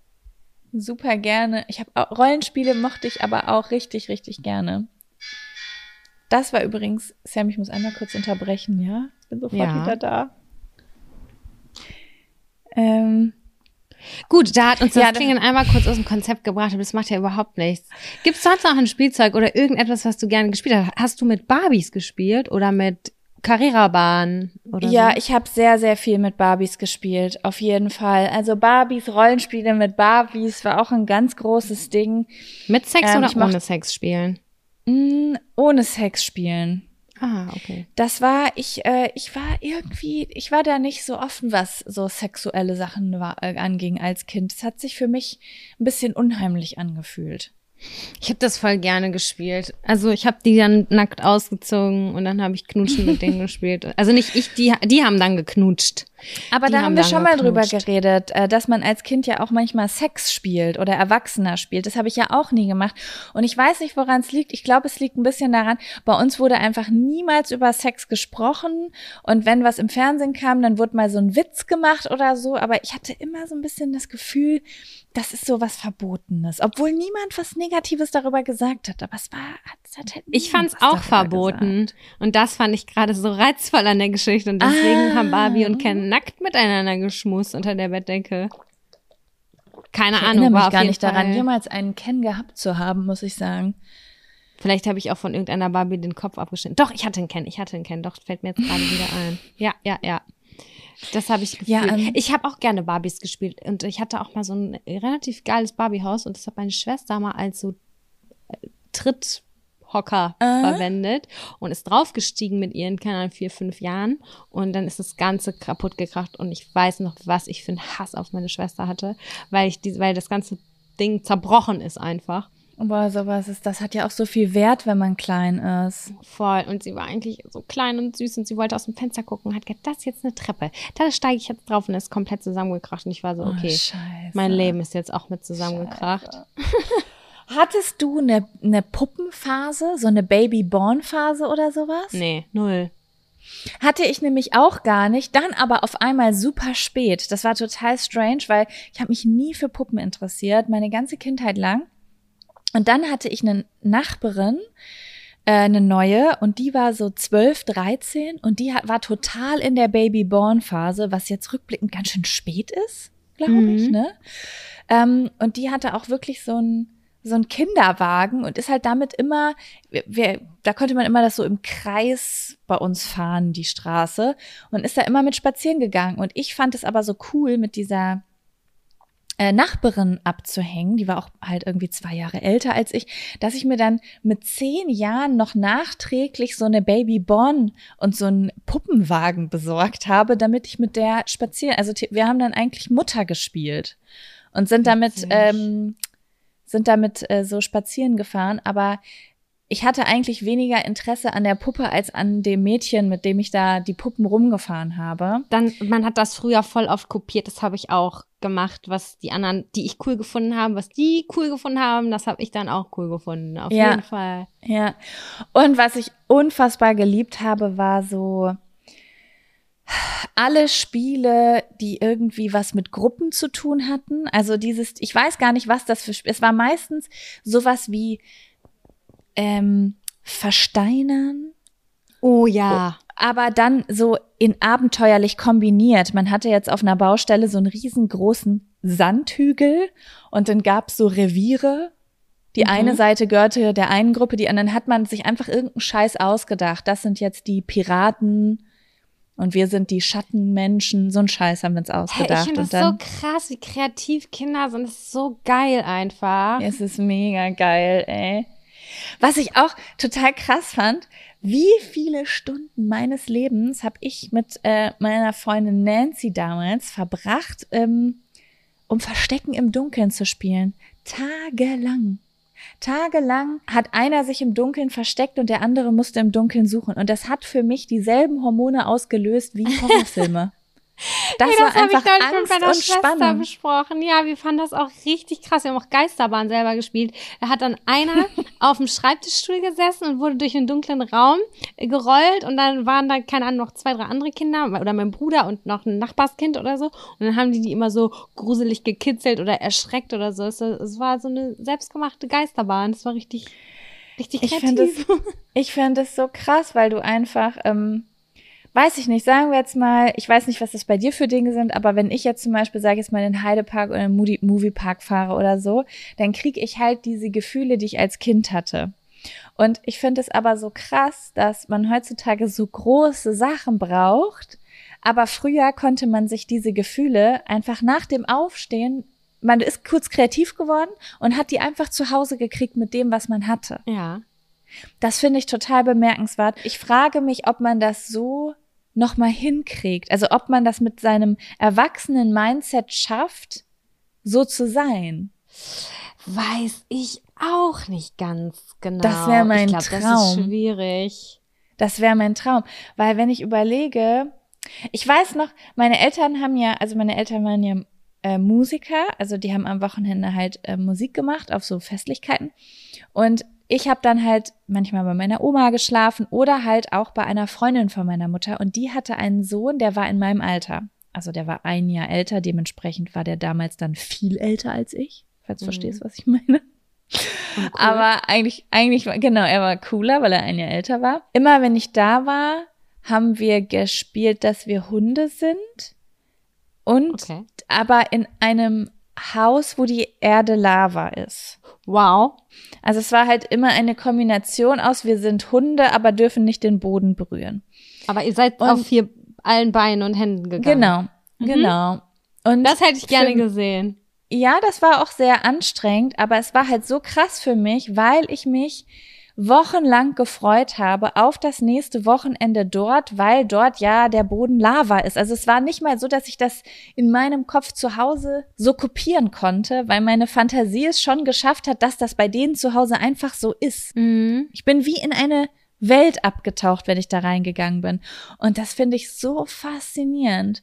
super gerne. Ich habe Rollenspiele mochte ich aber auch richtig, richtig gerne. Das war übrigens, Sam, ich muss einmal kurz unterbrechen, ja? Ich bin sofort ja. wieder da. Ähm, Gut, da hat uns das ja, Klingen einmal kurz aus dem Konzept gebracht, aber das macht ja überhaupt nichts. Gibt es sonst noch ein Spielzeug oder irgendetwas, was du gerne gespielt hast? Hast du mit Barbies gespielt oder mit Carrera-Bahn oder Ja, so? ich habe sehr, sehr viel mit Barbies gespielt, auf jeden Fall. Also Barbies, Rollenspiele mit Barbies war auch ein ganz großes Ding. Mit Sex ähm, oder ohne Sex spielen? Mm, ohne Sex spielen. Ah, okay. Das war, ich, äh, ich war irgendwie, ich war da nicht so offen, was so sexuelle Sachen war, äh, anging als Kind. Es hat sich für mich ein bisschen unheimlich angefühlt. Ich habe das voll gerne gespielt. Also ich habe die dann nackt ausgezogen und dann habe ich Knutschen mit denen gespielt. Also nicht ich, die, die haben dann geknutscht. Aber die da haben wir schon mal drüber geredet, äh, dass man als Kind ja auch manchmal Sex spielt oder Erwachsener spielt. Das habe ich ja auch nie gemacht. Und ich weiß nicht, woran es liegt. Ich glaube, es liegt ein bisschen daran, bei uns wurde einfach niemals über Sex gesprochen. Und wenn was im Fernsehen kam, dann wurde mal so ein Witz gemacht oder so. Aber ich hatte immer so ein bisschen das Gefühl, das ist so was Verbotenes, obwohl niemand was Negatives darüber gesagt hat. Aber es war, es hat halt ich fand es auch verboten gesagt. und das fand ich gerade so reizvoll an der Geschichte und deswegen ah. haben Barbie und Ken nackt miteinander geschmust unter der Bettdecke. Keine ich Ahnung, war mich gar nicht Fall. daran, jemals einen Ken gehabt zu haben, muss ich sagen. Vielleicht habe ich auch von irgendeiner Barbie den Kopf abgeschnitten. Doch, ich hatte einen Ken, ich hatte einen Ken. Doch, fällt mir jetzt gerade wieder ein. Ja, ja, ja. Das habe ich gefühlt. Ja, ähm, ich habe auch gerne Barbies gespielt und ich hatte auch mal so ein relativ geiles Barbiehaus und das hat meine Schwester mal als so äh, Tritthocker äh? verwendet und ist draufgestiegen mit ihren, keine Ahnung, vier, fünf Jahren und dann ist das Ganze kaputt gekracht und ich weiß noch, was ich für einen Hass auf meine Schwester hatte, weil ich die, weil das ganze Ding zerbrochen ist einfach. Aber sowas ist, das hat ja auch so viel Wert, wenn man klein ist. Voll. Und sie war eigentlich so klein und süß und sie wollte aus dem Fenster gucken und hat gesagt, das ist jetzt eine Treppe. Da steige ich jetzt drauf und ist komplett zusammengekracht. Und ich war so, oh, okay, oh, mein Leben ist jetzt auch mit zusammengekracht. Hattest du eine, eine Puppenphase, so eine Baby-Born-Phase oder sowas? Nee, null. Hatte ich nämlich auch gar nicht, dann aber auf einmal super spät. Das war total strange, weil ich habe mich nie für Puppen interessiert, meine ganze Kindheit lang. Und dann hatte ich eine Nachbarin, äh, eine neue, und die war so 12, 13 und die hat, war total in der Baby-Born-Phase, was jetzt rückblickend ganz schön spät ist, glaube mhm. ich, ne? Ähm, und die hatte auch wirklich so ein so ein Kinderwagen und ist halt damit immer, wir, da konnte man immer das so im Kreis bei uns fahren, die Straße, und ist da immer mit spazieren gegangen. Und ich fand es aber so cool mit dieser äh, Nachbarin abzuhängen, die war auch halt irgendwie zwei Jahre älter als ich, dass ich mir dann mit zehn Jahren noch nachträglich so eine Baby Born und so einen Puppenwagen besorgt habe, damit ich mit der spazieren. Also wir haben dann eigentlich Mutter gespielt und sind damit ähm, sind damit äh, so spazieren gefahren, aber ich hatte eigentlich weniger Interesse an der Puppe als an dem Mädchen, mit dem ich da die Puppen rumgefahren habe. Dann, man hat das früher voll oft kopiert, das habe ich auch gemacht, was die anderen, die ich cool gefunden haben, was die cool gefunden haben, das habe ich dann auch cool gefunden, auf Ja. jeden Fall. Ja. Und was ich unfassbar geliebt habe, war so alle Spiele, die irgendwie was mit Gruppen zu tun hatten. Also dieses, ich weiß gar nicht, was das für. Es war meistens sowas wie ähm, Versteinern, Oh ja. aber dann so in abenteuerlich kombiniert. Man hatte jetzt auf einer Baustelle so einen riesengroßen Sandhügel und dann gab's so Reviere. Die Mhm. eine Seite gehörte der einen Gruppe, die anderen hat man sich einfach irgendeinen Scheiß ausgedacht. Das sind jetzt die Piraten und wir sind die Schattenmenschen. So einen Scheiß haben wir uns Hey, ausgedacht. ich finde das dann, so krass, wie kreativ Kinder sind. Das ist so geil einfach. Es ist mega geil, ey. Was ich auch total krass fand, wie viele Stunden meines Lebens habe ich mit äh, meiner Freundin Nancy damals verbracht, ähm, um Verstecken im Dunkeln zu spielen. Tagelang. Tagelang hat einer sich im Dunkeln versteckt und der andere musste im Dunkeln suchen. Und das hat für mich dieselben Hormone ausgelöst wie Horrorfilme. Das, Hey, war das habe ich einfach mit Angst meiner und Schwester Spannung. besprochen. Ja, wir fanden das auch richtig krass. Wir haben auch Geisterbahn selber gespielt. Da hat dann einer auf dem Schreibtischstuhl gesessen und wurde durch einen dunklen Raum äh, gerollt und dann waren da, keine Ahnung, noch zwei, drei andere Kinder oder mein Bruder und noch ein Nachbarskind oder so. Und dann haben die die immer so gruselig gekitzelt oder erschreckt oder so. Es, es war so eine selbstgemachte Geisterbahn. Das war richtig, richtig Ich kreativ. finde Ich finde es so krass, weil du einfach, ähm, weiß ich nicht, sagen wir jetzt mal, ich weiß nicht, was das bei dir für Dinge sind, aber wenn ich jetzt zum Beispiel, sage ich jetzt mal, in den Heidepark oder in den Moviepark fahre oder so, dann kriege ich halt diese Gefühle, die ich als Kind hatte. Und ich finde es aber so krass, dass man heutzutage so große Sachen braucht, aber früher konnte man sich diese Gefühle einfach nach dem Aufstehen, man ist kurz kreativ geworden und hat die einfach zu Hause gekriegt mit dem, was man hatte. ja. Das finde ich total bemerkenswert. Ich frage mich, ob man das so nochmal hinkriegt. Also ob man das mit seinem erwachsenen Mindset schafft, so zu sein. Weiß ich auch nicht ganz genau. Das wär mein glaub, Das ist Traum. schwierig. Das wäre mein Traum. Weil wenn ich überlege, ich weiß noch, meine Eltern haben ja, also meine Eltern waren ja äh, Musiker, also die haben am Wochenende halt äh, Musik gemacht auf so Festlichkeiten. Und ich habe dann halt manchmal bei meiner Oma geschlafen oder halt auch bei einer Freundin von meiner Mutter. Und die hatte einen Sohn, der war in meinem Alter. Also der war ein Jahr älter, dementsprechend war der damals dann viel älter als ich, falls du Mhm. verstehst, was ich meine. Cool. Aber eigentlich, eigentlich, war- genau, er war cooler, weil er ein Jahr älter war. Immer wenn ich da war, haben wir gespielt, dass wir Hunde sind. Und Okay. aber in einem Haus, wo die Erde Lava ist. Wow. Also es war halt immer eine Kombination aus, wir sind Hunde, aber dürfen nicht den Boden berühren. Aber ihr seid Und- auf vier allen Beinen und Händen gegangen. Genau, Mhm. genau. Und Das hätte ich gerne für- gesehen. ja, das war auch sehr anstrengend, aber es war halt so krass für mich, weil ich mich wochenlang gefreut habe auf das nächste Wochenende dort, weil dort ja der Boden Lava ist. Also es war nicht mal so, dass ich das in meinem Kopf zu Hause so kopieren konnte, weil meine Fantasie es schon geschafft hat, dass das bei denen zu Hause einfach so ist. Mhm. Ich bin wie in eine Welt abgetaucht, wenn ich da reingegangen bin. Und das finde ich so faszinierend,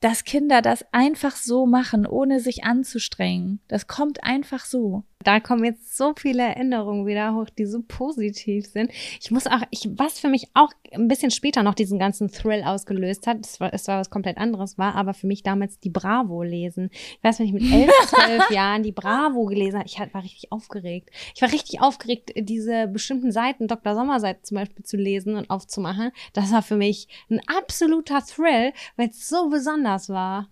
dass Kinder das einfach so machen, ohne sich anzustrengen. Das kommt einfach so. Da kommen jetzt so viele Erinnerungen wieder hoch, die so positiv sind. Ich muss auch, ich, was für mich auch ein bisschen später noch diesen ganzen Thrill ausgelöst hat, es war, es war was komplett anderes war, aber für mich damals die Bravo lesen. Ich weiß, wenn ich mit elf, zwölf Jahren die Bravo gelesen habe, ich war richtig aufgeregt. Ich war richtig aufgeregt, diese bestimmten Seiten, Dr. Sommer-Seiten zum Beispiel zu lesen und aufzumachen. Das war für mich ein absoluter Thrill, weil es so besonders war.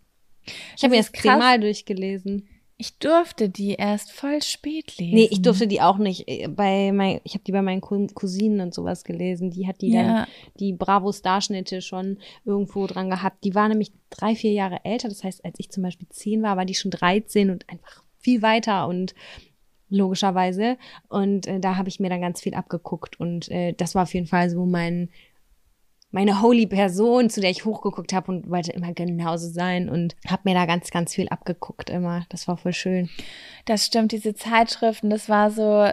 Ich habe mir Das zehnmal durchgelesen. Ich durfte die erst voll spät lesen. Nee, ich durfte die auch nicht. Äh, Bei mein, ich habe die bei meinen Cou- Cousinen und sowas gelesen. Die hat die dann, Ja, die Bravo-Starschnitte schon irgendwo dran gehabt. Die war nämlich drei, vier Jahre älter. Das heißt, als ich zum Beispiel zehn war, war die schon 13 und einfach viel weiter und logischerweise. Und äh, da habe ich mir dann ganz viel abgeguckt. Und äh, das war auf jeden Fall so mein meine holy Person, zu der ich hochgeguckt habe und wollte immer genauso sein und habe mir da ganz, ganz viel abgeguckt immer. Das war voll schön. Das stimmt, diese Zeitschriften, das war so,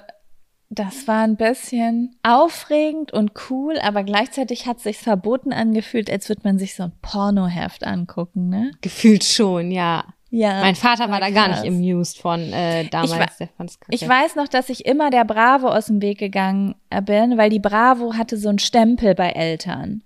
das war ein bisschen aufregend und cool, aber gleichzeitig hat es sich verboten angefühlt, als würde man sich so ein Pornoheft angucken, ne? Gefühlt schon, ja. Ja. Mein Vater war da gar nicht amused von äh, damals. Ich. Ich weiß noch, dass ich immer der Bravo aus dem Weg gegangen äh, bin, weil die Bravo hatte so einen Stempel bei Eltern.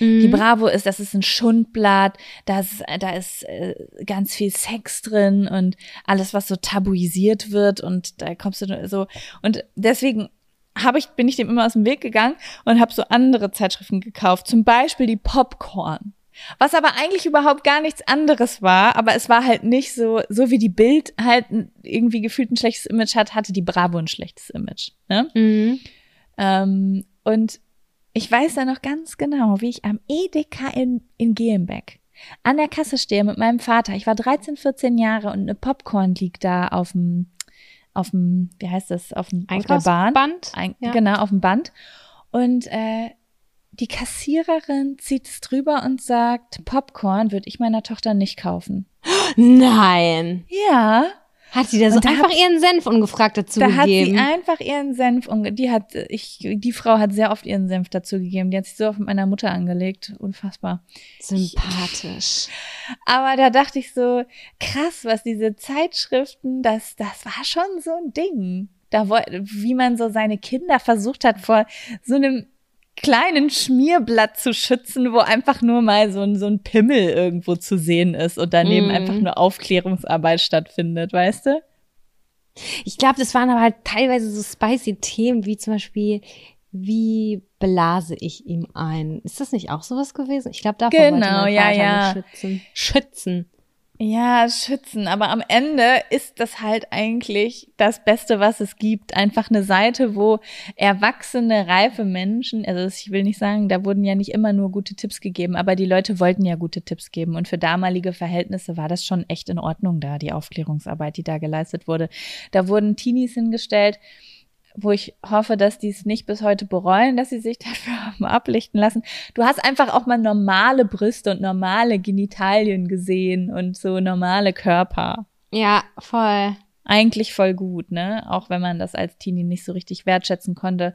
Die Mhm. Bravo ist, das ist ein Schundblatt, da ist, da ist äh, ganz viel Sex drin und alles, was so tabuisiert wird und da kommst du nur so und deswegen habe ich bin ich dem immer aus dem Weg gegangen und habe so andere Zeitschriften gekauft, zum Beispiel die Popcorn. Was aber eigentlich überhaupt gar nichts anderes war, aber es war halt nicht so, so wie die Bild halt irgendwie gefühlt ein schlechtes Image hat, hatte die Bravo ein schlechtes Image. Ne? Mhm. Ähm, und ich weiß da noch ganz genau, wie ich am Edeka in, in Gehenbeck an der Kasse stehe mit meinem Vater. Ich war 13, 14 Jahre und eine Popcorn liegt da auf dem, auf dem, wie heißt das, auf, dem, auf der Bahn. Ein, Ja. Genau, auf dem Band. Und äh, die Kassiererin zieht es drüber und sagt, Popcorn würde ich meiner Tochter nicht kaufen. Nein. Ja, Hat sie da so da einfach hab- ihren Senf ungefragt dazu da hat sie gegeben? einfach ihren Senf und die hat ich die Frau hat sehr oft ihren Senf dazu gegeben. Die hat sich so auf meiner Mutter angelegt, unfassbar. Sympathisch. Aber da dachte ich so krass, was diese Zeitschriften, das das war schon so ein Ding. Da wie man so seine Kinder versucht hat vor so einem kleinen Schmierblatt zu schützen, wo einfach nur mal so ein, so ein Pimmel irgendwo zu sehen ist und daneben Mm. einfach nur Aufklärungsarbeit stattfindet, weißt du? Ich glaube, das waren aber halt teilweise so spicy Themen, wie zum Beispiel, wie blase ich ihm ein? Ist das nicht auch sowas gewesen? Ich glaube, davon wollte Genau, mein ja, Vater ja. mich schützen. Schützen. Ja, schützen. Aber am Ende ist das halt eigentlich das Beste, was es gibt. Einfach eine Seite, wo erwachsene, reife Menschen, also ich will nicht sagen, da wurden ja nicht immer nur gute Tipps gegeben, aber die Leute wollten ja gute Tipps geben. Und für damalige Verhältnisse war das schon echt in Ordnung da, die Aufklärungsarbeit, die da geleistet wurde. Da wurden Teenies hingestellt, wo ich hoffe, dass die es nicht bis heute bereuen, dass sie sich dafür haben ablichten lassen. Du hast einfach auch mal normale Brüste und normale Genitalien gesehen und so normale Körper. Ja, voll. Eigentlich voll gut, ne? Auch wenn man das als Teenie nicht so richtig wertschätzen konnte,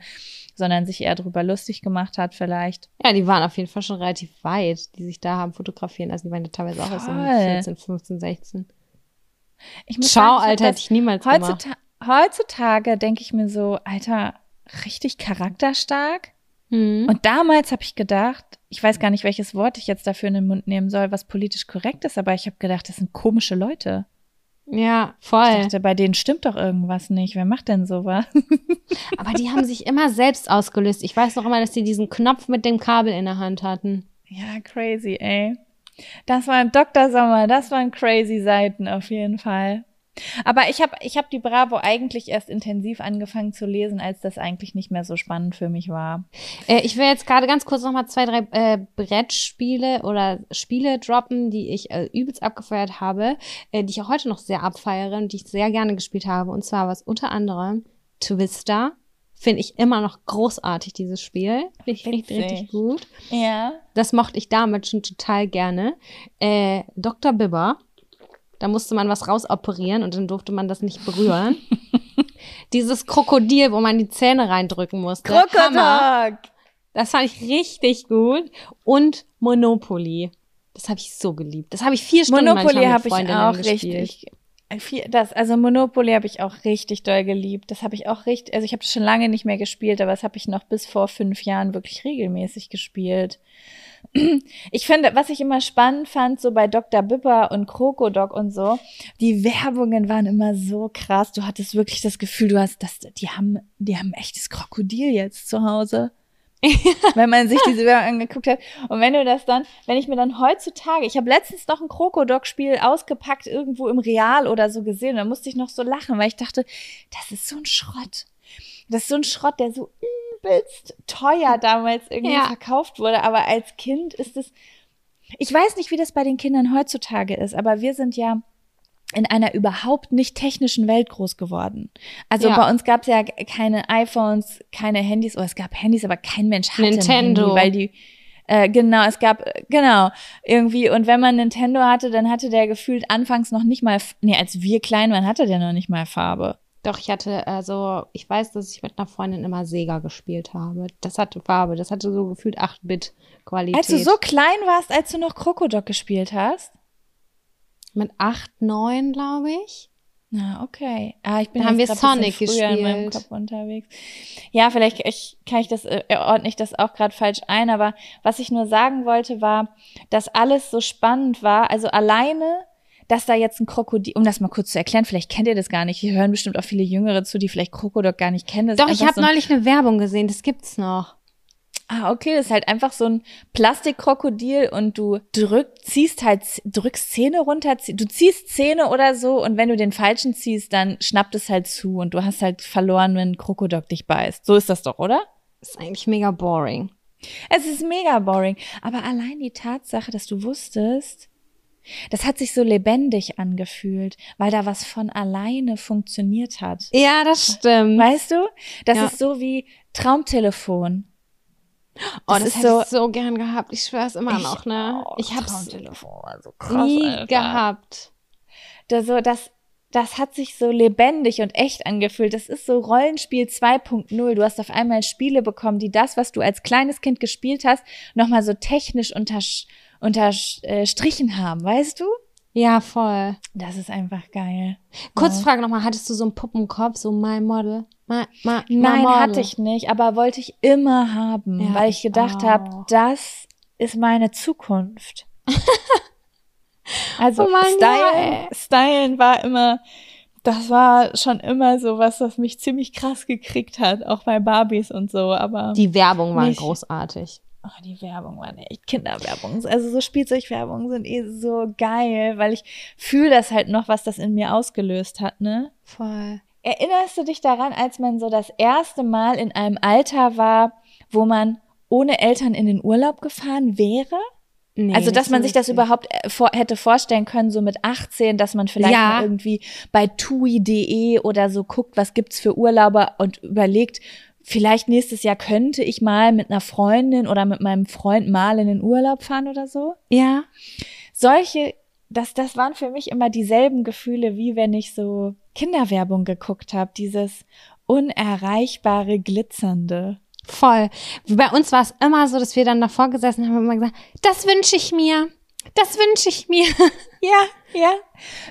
sondern sich eher drüber lustig gemacht hat vielleicht. Ja, die waren auf jeden Fall schon relativ weit, die sich da haben fotografieren. Also die waren ja teilweise auch erst irgendwie Voll. 14, 15, 16. Ich muss Schau, sagen, Alter, hätte ich niemals gemacht. Heutzutage, denke ich mir so, Alter, richtig charakterstark. Mhm. Und damals habe ich gedacht, ich weiß gar nicht, welches Wort ich jetzt dafür in den Mund nehmen soll, was politisch korrekt ist, aber ich habe gedacht, das sind komische Leute. ja, Ich voll. dachte, bei denen stimmt doch irgendwas nicht. Wer macht denn sowas? Aber die haben sich immer selbst ausgelöst. Ich weiß noch immer, dass die diesen Knopf mit dem Kabel in der Hand hatten. Ja, crazy, ey. Das war Dr. Sommer, das waren crazy Seiten auf jeden Fall. Aber ich habe ich hab die Bravo eigentlich erst intensiv angefangen zu lesen, als das eigentlich nicht mehr so spannend für mich war. Äh, ich will jetzt gerade ganz kurz noch mal zwei, drei äh, Brettspiele oder Spiele droppen, die ich äh, übelst abgefeuert habe, äh, die ich auch heute noch sehr abfeiere und die ich sehr gerne gespielt habe. Und zwar was unter anderem Twister. Finde ich immer noch großartig, dieses Spiel. Finde ich richtig, richtig gut. Ja. Das mochte ich damals schon total gerne. Äh, Dr. Bibber. Da musste man was rausoperieren und dann durfte man das nicht berühren. Dieses Krokodil, wo man die Zähne reindrücken musste. Krokodok! Das fand ich richtig gut. Und Monopoly. Das habe ich so geliebt. Das habe ich vier Stunden Monopoly habe ich auch gespielt. richtig. viel- Das, also Monopoly habe ich auch richtig doll geliebt. Das habe ich auch richtig, also ich habe das schon lange nicht mehr gespielt, aber das habe ich noch bis vor fünf Jahren wirklich regelmäßig gespielt. Ich finde, was ich immer spannend fand, so bei Dr. Bibber und Krokodok und so, die Werbungen waren immer so krass. Du hattest wirklich das Gefühl, du hast das, die haben, die haben ein echtes Krokodil jetzt zu Hause. wenn man sich diese Werbung angeguckt hat. Und wenn du das dann, wenn ich mir dann heutzutage, ich habe letztens noch ein Krokodok-Spiel ausgepackt irgendwo im Real oder so gesehen, da musste ich noch so lachen, weil ich dachte, das ist so ein Schrott. Das ist so ein Schrott, der so übelst teuer damals irgendwie Ja. verkauft wurde. Aber als Kind ist es, ich weiß nicht, wie das bei den Kindern heutzutage ist, aber wir sind ja in einer überhaupt nicht technischen Welt groß geworden. Also Ja. bei uns gab es ja keine iPhones, keine Handys, oder es gab Handys, aber kein Mensch hatte Nintendo. Handy, weil die Äh, genau, es gab, genau, irgendwie. Und wenn man Nintendo hatte, dann hatte der gefühlt anfangs noch nicht mal, nee, als wir klein waren, hatte der noch nicht mal Farbe. Doch, ich hatte, also, ich weiß, dass ich mit einer Freundin immer Sega gespielt habe. Das hatte Farbe, das hatte so gefühlt 8-Bit-Qualität. Als du so klein warst, als du noch Krokodok gespielt hast? Mit 8, 9, glaube ich. Na, okay. Ah, ich bin Da haben wir Sonic früher in meinem gespielt. Kopf unterwegs. Ja, vielleicht ich, kann ich das, äh, ordne ich das auch gerade falsch ein, aber was ich nur sagen wollte war, dass alles so spannend war. Also alleine, dass da jetzt ein Krokodil, um das mal kurz zu erklären, vielleicht kennt ihr das gar nicht. Hier hören bestimmt auch viele Jüngere zu, die vielleicht Krokodok gar nicht kennen. Das Doch, ich habe so neulich eine Werbung gesehen, das gibt's noch. Ah, okay, das ist halt einfach so ein Plastikkrokodil und du drück, ziehst halt, drückst Zähne runter, du ziehst Zähne oder so und wenn du den falschen ziehst, dann schnappt es halt zu und du hast halt verloren, wenn ein Krokodok dich beißt. So ist das doch, oder? ist eigentlich mega boring. Es ist mega boring. Aber allein die Tatsache, dass du wusstest, das hat sich so lebendig angefühlt, weil da was von alleine funktioniert hat. Ja, das stimmt. Weißt du? Das Ja. ist so wie Traumtelefon. oh, das das, hätte so- ich so gern gehabt. Ich schwör's immer noch, ne? auch, ich hab's Traumtelefon so nie Alter. gehabt. Da so, das, das hat sich so lebendig und echt angefühlt. Das ist so Rollenspiel 2.0. Du hast auf einmal Spiele bekommen, die das, was du als kleines Kind gespielt hast, nochmal so technisch untersch- unterstrichen haben, weißt du? Ja, voll. Das ist einfach geil. Kurzfrage nochmal, hattest du so einen Puppenkopf, so My Model? My, my, my Nein, Model. hatte ich nicht, aber wollte ich immer haben, Ja, weil ich gedacht habe, das ist meine Zukunft. also Oh ja, Stylen. Stylen war immer, das war schon immer so was, was mich ziemlich krass gekriegt hat, auch bei Barbies und so, aber Die Werbung war großartig. Oh, die Werbung waren echt Kinderwerbung. Also so Spielzeugwerbungen sind eh so geil, weil ich fühle das halt noch, was das in mir ausgelöst hat, ne? Voll. Erinnerst du dich daran, als man so das erste Mal in einem Alter war, wo man ohne Eltern in den Urlaub gefahren wäre? Nee, also, dass man sich das überhaupt äh, vor, hätte vorstellen können, so mit 18, dass man vielleicht Ja. mal irgendwie bei tui.de oder so guckt, was gibt's für Urlauber und überlegt, vielleicht nächstes Jahr könnte ich mal mit einer Freundin oder mit meinem Freund mal in den Urlaub fahren oder so. Ja. Solche, das, das waren für mich immer dieselben Gefühle, wie wenn ich so Kinderwerbung geguckt habe, dieses unerreichbare, glitzernde. Voll. Bei uns war es immer so, dass wir dann davor gesessen haben und immer gesagt, das wünsche ich mir. Das wünsche ich mir. Ja, ja.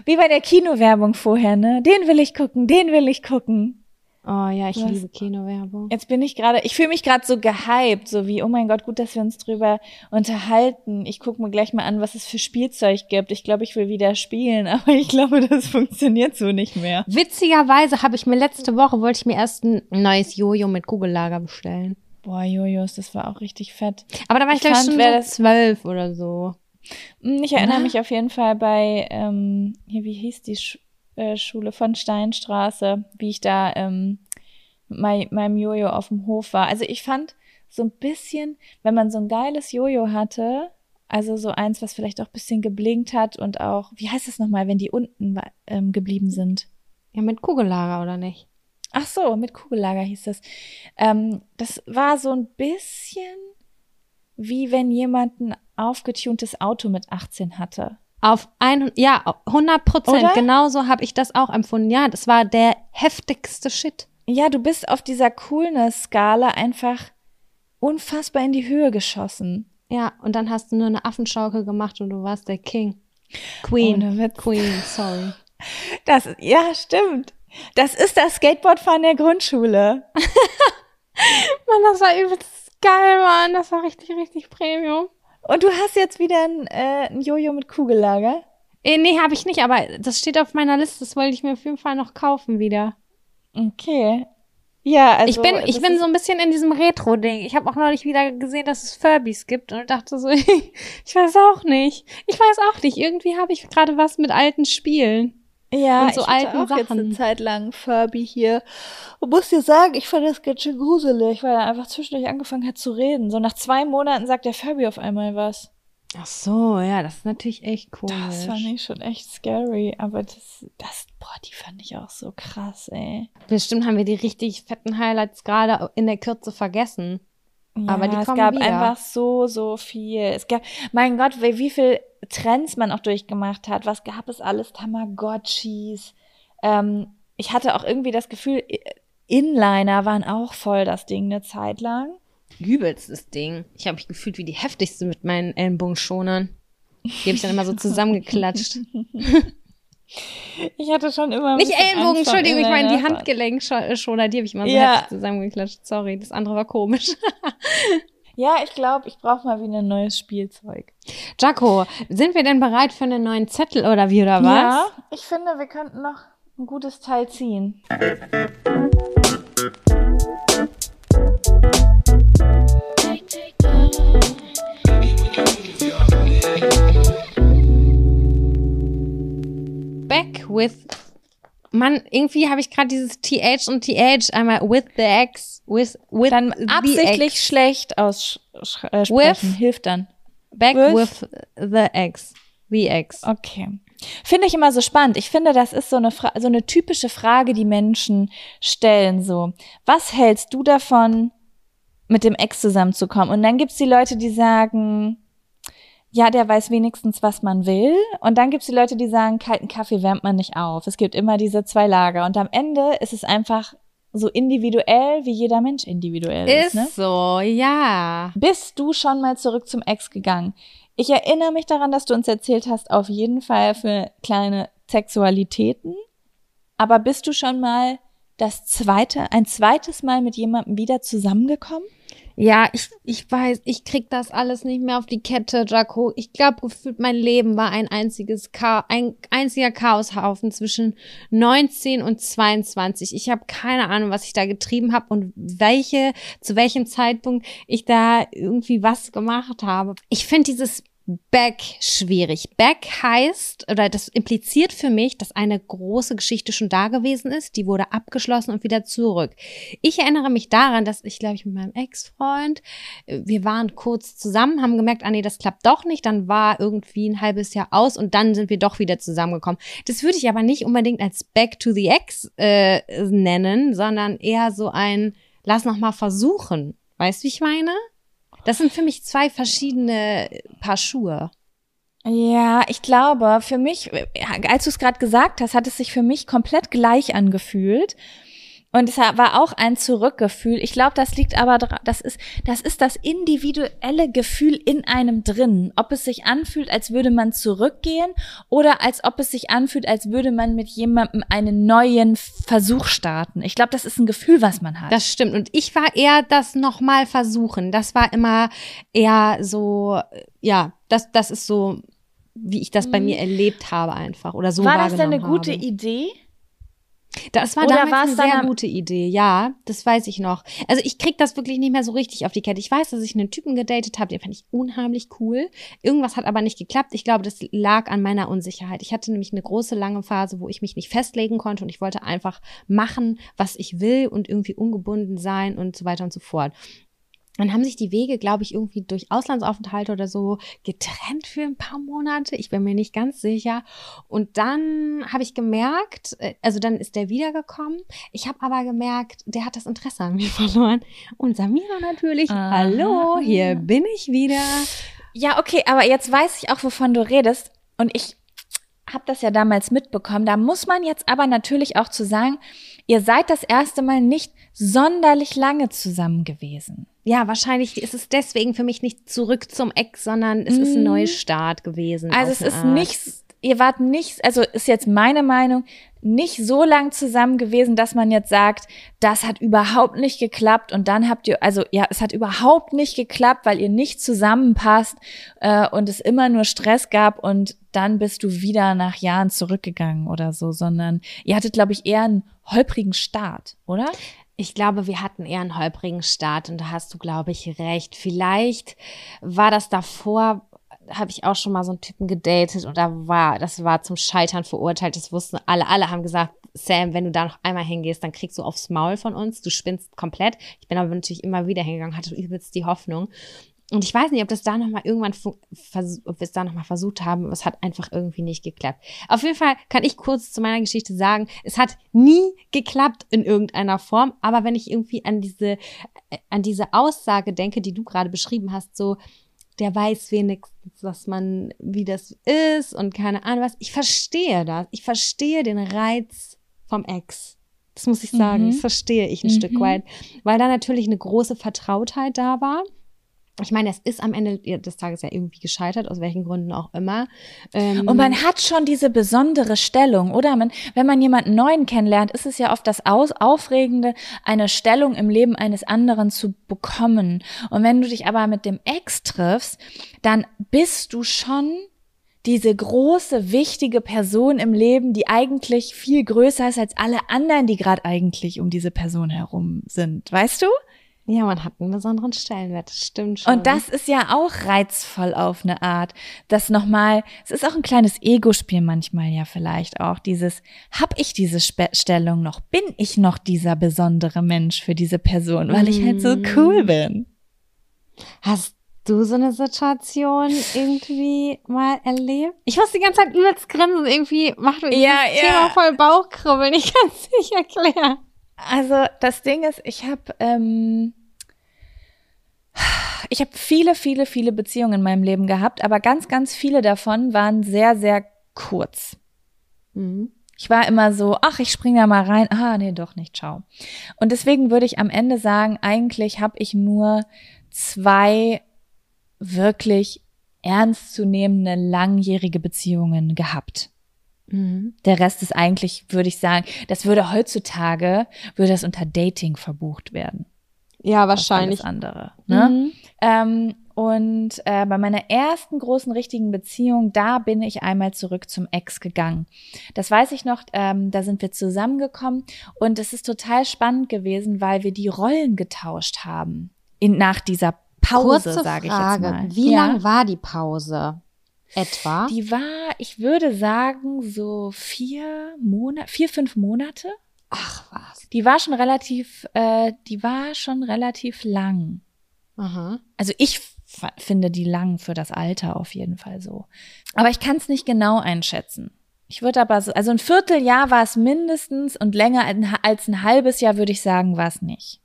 Wie bei der Kinowerbung vorher, ne? Den will ich gucken, den will ich gucken. Oh ja, ich Was? liebe Kinowerbung. Jetzt bin ich gerade, ich fühle mich gerade so gehypt, so wie, oh mein Gott, gut, dass wir uns drüber unterhalten. Ich gucke mir gleich mal an, was es für Spielzeug gibt. Ich glaube, ich will wieder spielen, aber ich glaube, das funktioniert so nicht mehr. Witzigerweise habe ich mir letzte Woche, wollte ich mir erst ein neues Jojo mit Kugellager bestellen. Boah, Jojos, das war auch richtig fett. Aber da war ich, Ich glaube schon so das- zwölf oder so. Hm, Ich erinnere Na? mich auf jeden Fall bei, ähm, hier, wie hieß die Sch Schule von Steinstraße, wie ich da ähm, mit mei meinem Jojo auf dem Hof war. Also ich fand so ein bisschen, wenn man so ein geiles Jojo hatte, also so eins, was vielleicht auch ein bisschen geblinkt hat und auch, wie heißt es nochmal, wenn die unten ähm, geblieben sind? Ja, mit Kugellager oder nicht? Ach so, mit Kugellager hieß das. Ähm, das war so ein bisschen wie wenn jemand ein aufgetuntes Auto mit 18 hatte. Auf ein, ja, 100 Prozent. Genauso habe ich das auch empfunden. Ja, das war der heftigste Shit. Ja, du bist auf dieser Coolness-Skala einfach unfassbar in die Höhe geschossen. Ja, und dann hast du nur eine Affenschaukel gemacht und du warst der King. Queen. Queen, sorry. Das, ja, stimmt. Das ist das Skateboardfahren der Grundschule. Mann, das war übelst geil, Mann. Das war richtig, richtig Premium. Und du hast jetzt wieder ein, äh, ein Jojo mit Kugellager. Äh, nee, habe ich nicht, aber das steht auf meiner Liste. Das wollte ich mir auf jeden Fall noch kaufen wieder. Okay. Ja, also. ich bin, ich bin so ein bisschen in diesem Retro-Ding. Ich habe auch neulich wieder gesehen, dass es Furbies gibt und dachte so, ich weiß auch nicht. Ich weiß auch nicht. Irgendwie habe ich gerade was mit alten Spielen. Ja, und so ich hatte alten auch jetzt eine Sachen. Zeit lang Furby hier. Und muss dir sagen, ich fand das ganz schön gruselig, weil er einfach zwischendurch angefangen hat zu reden. So nach zwei Monaten sagt der Furby auf einmal was. Ach so, ja, das ist natürlich echt cool. Das fand ich schon echt scary. Aber das, das, boah, die fand ich auch so krass, ey. Bestimmt haben wir die richtig fetten Highlights gerade in der Kürze vergessen. Ja, Aber die es kommen gab wieder. einfach so, so viel. Es gab, mein Gott, wie, wie viel Trends man auch durchgemacht hat. Was gab es alles? Tamagotchis. Ähm, ich hatte auch irgendwie das Gefühl, Inliner waren auch voll das Ding eine Zeit lang. Übelstes Ding. Ich habe mich gefühlt wie die heftigste mit meinen Ellenbogenschonern. Die habe ich dann immer so zusammengeklatscht. Ich hatte schon immer. ein Nicht Ellenbogen, Angst Entschuldigung, ich meine die. Handgelenkschoner, die habe ich immer so Ja. zusammengeklatscht. Sorry, das andere war komisch. Ja, ich glaube, ich brauche mal wieder ein neues Spielzeug. Jaco, sind wir denn bereit für einen neuen Zettel oder wie oder was? Ja, ich finde, wir könnten noch ein gutes Teil ziehen. With. Mann, irgendwie habe ich gerade dieses TH und TH einmal with the X, with, with Dann absichtlich schlecht aussprechen. Äh, With-. Hilft dann. Back with- with the X. The X. Okay. Finde ich immer so spannend. Ich finde, das ist so eine, Fra so eine typische Frage, die Menschen stellen. So, was hältst du davon, mit dem Ex zusammenzukommen? Und dann gibt's die Leute, die sagen, ja, der weiß wenigstens, was man will. Und dann gibt's die Leute, die sagen, kalten Kaffee wärmt man nicht auf. Es gibt immer diese zwei Lager. Und am Ende ist es einfach so individuell, wie jeder Mensch individuell ist. Ist ne? so, ja. Bist du schon mal zurück zum Ex gegangen? Ich erinnere mich daran, dass du uns erzählt hast, auf jeden Fall für kleine Sexualitäten. Aber bist du schon mal das zweite, ein zweites Mal mit jemandem wieder zusammengekommen? Ja, ich, ich weiß, ich krieg das alles nicht mehr auf die Kette, Jaco. Ich glaube, gefühlt mein Leben war ein einziges Chaos, ein einziger Chaoshaufen zwischen 19 und 22. Ich habe keine Ahnung, was ich da getrieben habe und welche, zu welchem Zeitpunkt ich da irgendwie was gemacht habe. Ich finde dieses Back schwierig. Back heißt, oder das impliziert für mich, dass eine große Geschichte schon da gewesen ist, die wurde abgeschlossen und wieder zurück. Ich erinnere mich daran, dass ich, glaube ich, mit meinem Ex-Freund, äh, wir waren kurz zusammen, haben gemerkt, ah nee, das klappt doch nicht, dann war irgendwie ein halbes Jahr aus und dann sind wir doch wieder zusammengekommen. Das würde ich aber nicht unbedingt als Back to the Ex äh, nennen, sondern eher so ein, lass noch mal versuchen. Weißt du, wie ich meine? Das sind für mich zwei verschiedene Paar Schuhe. Ja, ich glaube, für mich, als du es gerade gesagt hast, hat es sich für mich komplett gleich angefühlt. Und es war auch ein Zurückgefühl. Ich glaube, das liegt aber, das ist, das ist das individuelle Gefühl in einem drin. Ob es sich anfühlt, als würde man zurückgehen oder als ob es sich anfühlt, als würde man mit jemandem einen neuen Versuch starten. Ich glaube, das ist ein Gefühl, was man hat. Das stimmt. Und ich war eher das nochmal versuchen. Das war immer eher so, äh, ja, das, das ist so, wie ich das bei mir erlebt habe einfach. Oder so Mhm. war das denn eine gute habe. Idee? Das war Oder damals eine sehr gute Idee, ja, das weiß ich noch. Also ich krieg das wirklich nicht mehr so richtig auf die Kette. Ich weiß, dass ich einen Typen gedatet habe, den fand ich unheimlich cool. Irgendwas hat aber nicht geklappt. Ich glaube, das lag an meiner Unsicherheit. Ich hatte nämlich eine große, lange Phase, wo ich mich nicht festlegen konnte und ich wollte einfach machen, was ich will und irgendwie ungebunden sein und so weiter und so fort. Dann haben sich die Wege, glaube ich, irgendwie durch Auslandsaufenthalte oder so getrennt für ein paar Monate. Ich bin mir nicht ganz sicher. Und dann habe ich gemerkt, äh, also dann ist der wiedergekommen. Ich habe aber gemerkt, der hat das Interesse an mir verloren. Und Samira natürlich. Aha. Hallo, hier bin ich wieder. Ja, okay, aber jetzt weiß ich auch, wovon du redest. Und ich habe das ja damals mitbekommen. Da muss man jetzt aber natürlich auch zu sagen, ihr seid das erste Mal nicht sonderlich lange zusammen gewesen. Ja, wahrscheinlich ist es deswegen für mich nicht zurück zum Ex, sondern es ist ein Mhm. Neustart gewesen. Also es ist Art. nicht, ihr wart nicht, also ist jetzt meine Meinung, nicht so lang zusammen gewesen, dass man jetzt sagt, das hat überhaupt nicht geklappt und dann habt ihr, also ja, es hat überhaupt nicht geklappt, weil ihr nicht zusammenpasst äh, und es immer nur Stress gab und dann bist du wieder nach Jahren zurückgegangen oder so, sondern ihr hattet, glaube ich, eher einen holprigen Start, oder? Ich glaube, wir hatten eher einen holprigen Start und da hast du, glaube ich, recht. Vielleicht war das davor, habe ich auch schon mal so einen Typen gedatet und da war, das war zum Scheitern verurteilt. Das wussten alle. Alle haben gesagt, Sam, wenn du da noch einmal hingehst, dann kriegst du aufs Maul von uns. Du spinnst komplett. Ich bin aber natürlich immer wieder hingegangen, hatte übelst die Hoffnung. Und ich weiß nicht, ob das da nochmal irgendwann, ob wir es da nochmal versucht haben, aber es hat einfach irgendwie nicht geklappt. Auf jeden Fall kann ich kurz zu meiner Geschichte sagen, es hat nie geklappt in irgendeiner Form, aber wenn ich irgendwie an diese, an diese Aussage denke, die du gerade beschrieben hast, so, der weiß wenigstens, was man, wie das ist und keine Ahnung was. Ich verstehe das. Ich verstehe den Reiz vom Ex. Das muss ich sagen. Mhm. Das verstehe ich ein mhm. Stück weit. Weil da natürlich eine große Vertrautheit da war ich meine, es ist am Ende des Tages ja irgendwie gescheitert, aus welchen Gründen auch immer. Ähm und man hat schon diese besondere Stellung, oder? Man, wenn man jemanden Neuen kennenlernt, ist es ja oft das Aus Aufregende, eine Stellung im Leben eines anderen zu bekommen. Und wenn du dich aber mit dem Ex triffst, dann bist du schon diese große, wichtige Person im Leben, die eigentlich viel größer ist als alle anderen, die gerade eigentlich um diese Person herum sind. Weißt du? Ja, man hat einen besonderen Stellenwert, das stimmt schon. Und das ist ja auch reizvoll auf eine Art. Das nochmal, es ist auch ein kleines Ego-Spiel manchmal ja vielleicht auch. Dieses, hab ich diese Spe Stellung noch? Bin ich noch dieser besondere Mensch für diese Person, weil ich halt so cool mm. bin? Hast du so eine Situation irgendwie mal erlebt? Ich muss die ganze Zeit übelst grinsen, irgendwie macht mir ja, ja. Thema voll Bauchkribbeln, ich kann es nicht erklären. Also das Ding ist, ich habe ähm, ich habe viele, viele, viele Beziehungen in meinem Leben gehabt, aber ganz, ganz viele davon waren sehr, sehr kurz. Mhm. Ich war immer so, ach, ich spring da mal rein. Ah, nee, doch nicht, ciao. Und deswegen würde ich am Ende sagen, eigentlich habe ich nur zwei wirklich ernstzunehmende langjährige Beziehungen gehabt. Mhm. Der Rest ist eigentlich, würde ich sagen, das würde heutzutage, würde das unter Dating verbucht werden. Ja, wahrscheinlich. Alles andere. Ne? Mhm. Ähm, und äh, bei meiner ersten großen richtigen Beziehung, da bin ich einmal zurück zum Ex gegangen. Das weiß ich noch, ähm, da sind wir zusammengekommen und es ist total spannend gewesen, weil wir die Rollen getauscht haben. In, nach dieser Pause, sage ich jetzt mal. Wie ja. lang war die Pause? Etwa? Die war, ich würde sagen, so vier Monate, vier, fünf Monate. Ach was. Die war schon relativ, äh, die war schon relativ lang. Aha. Also ich finde die lang für das Alter auf jeden Fall so. Aber ich kann es nicht genau einschätzen. Ich würde aber so, also ein Vierteljahr war es mindestens und länger als ein halbes Jahr würde ich sagen, war es nicht.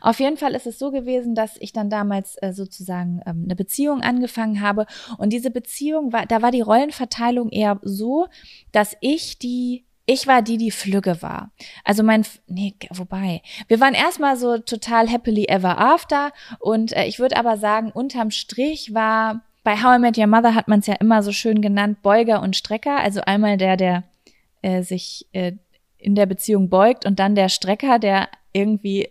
Auf jeden Fall ist es so gewesen, dass ich dann damals äh, sozusagen ähm, eine Beziehung angefangen habe und diese Beziehung war, da war die Rollenverteilung eher so, dass ich die ich war die, die Flügge war. Also mein, nee, wobei. Wir waren erstmal so total happily ever after und äh, ich würde aber sagen, unterm Strich war, bei How I Met Your Mother hat man es ja immer so schön genannt, Beuger und Strecker. Also einmal der, der äh, sich äh, in der Beziehung beugt und dann der Strecker, der irgendwie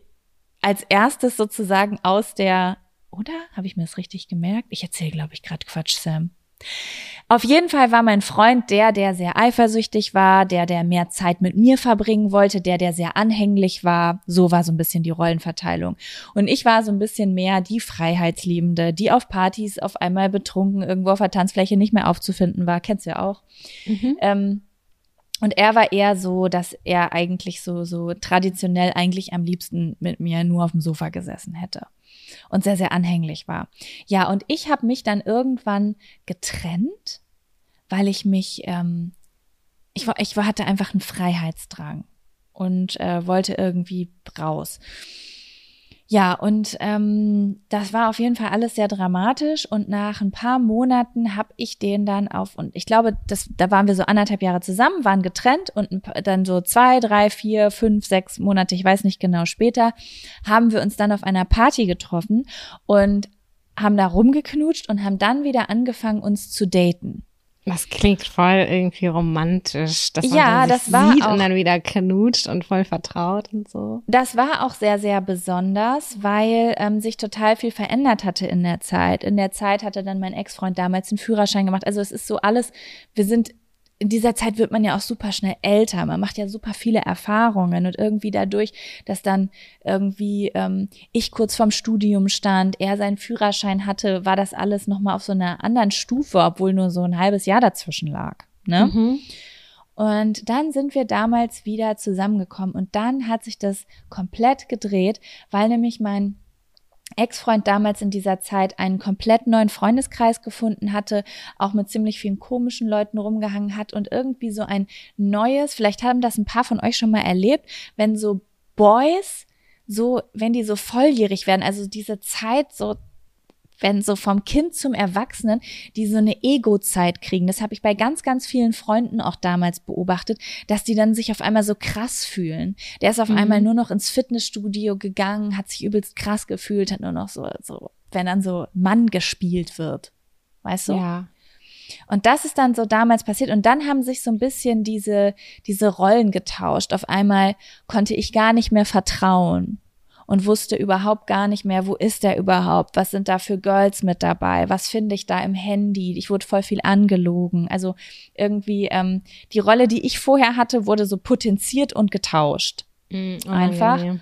als erstes sozusagen aus der, oder? Habe ich mir das richtig gemerkt? Ich erzähle, glaube ich, gerade Quatsch, Sam. Auf jeden Fall war mein Freund der, der sehr eifersüchtig war, der, der mehr Zeit mit mir verbringen wollte, der, der sehr anhänglich war. So war so ein bisschen die Rollenverteilung. Und ich war so ein bisschen mehr die Freiheitsliebende, die auf Partys auf einmal betrunken irgendwo auf der Tanzfläche nicht mehr aufzufinden war. Kennst du ja auch. Mhm. Ähm, und er war eher so, dass er eigentlich so, so traditionell eigentlich am liebsten mit mir nur auf dem Sofa gesessen hätte und sehr, sehr anhänglich war. Ja, und ich habe mich dann irgendwann getrennt, weil ich mich, ähm, ich, war, ich hatte einfach einen Freiheitsdrang und äh, wollte irgendwie raus. Ja, und ähm, das war auf jeden Fall alles sehr dramatisch. Und nach ein paar Monaten habe ich den dann auf, und ich glaube, das, da waren wir so anderthalb Jahre zusammen, waren getrennt und dann so zwei, drei, vier, fünf, sechs Monate, ich weiß nicht genau später, haben wir uns dann auf einer Party getroffen und haben da rumgeknutscht und haben dann wieder angefangen, uns zu daten. Das klingt voll irgendwie romantisch, dass man ja, das war sieht auch, und dann wieder knutscht und voll vertraut und so. Das war auch sehr, sehr besonders, weil ähm, sich total viel verändert hatte in der Zeit. In der Zeit hatte dann mein Ex-Freund damals einen Führerschein gemacht. Also es ist so alles, wir sind in dieser Zeit wird man ja auch super schnell älter. Man macht ja super viele Erfahrungen und irgendwie dadurch, dass dann irgendwie ähm, ich kurz vorm Studium stand, er seinen Führerschein hatte, war das alles nochmal auf so einer anderen Stufe, obwohl nur so ein halbes Jahr dazwischen lag. Ne? Mhm. Und dann sind wir damals wieder zusammengekommen und dann hat sich das komplett gedreht, weil nämlich mein Ex-Freund damals in dieser Zeit einen komplett neuen Freundeskreis gefunden hatte, auch mit ziemlich vielen komischen Leuten rumgehangen hat und irgendwie so ein neues, vielleicht haben das ein paar von euch schon mal erlebt, wenn so Boys so, wenn die so volljährig werden, also diese Zeit so wenn so vom Kind zum Erwachsenen, die so eine Ego-Zeit kriegen. Das habe ich bei ganz, ganz vielen Freunden auch damals beobachtet, dass die dann sich auf einmal so krass fühlen. Der ist auf mhm. einmal nur noch ins Fitnessstudio gegangen, hat sich übelst krass gefühlt, hat nur noch so, so, wenn dann so Mann gespielt wird. Weißt du? Ja. Und das ist dann so damals passiert. Und dann haben sich so ein bisschen diese, diese Rollen getauscht. Auf einmal konnte ich gar nicht mehr vertrauen und wusste überhaupt gar nicht mehr, wo ist er überhaupt, was sind da für Girls mit dabei, was finde ich da im Handy. Ich wurde voll viel angelogen. Also irgendwie ähm, die Rolle, die ich vorher hatte, wurde so potenziert und getauscht. Mm, oh, Einfach. Ja, ja.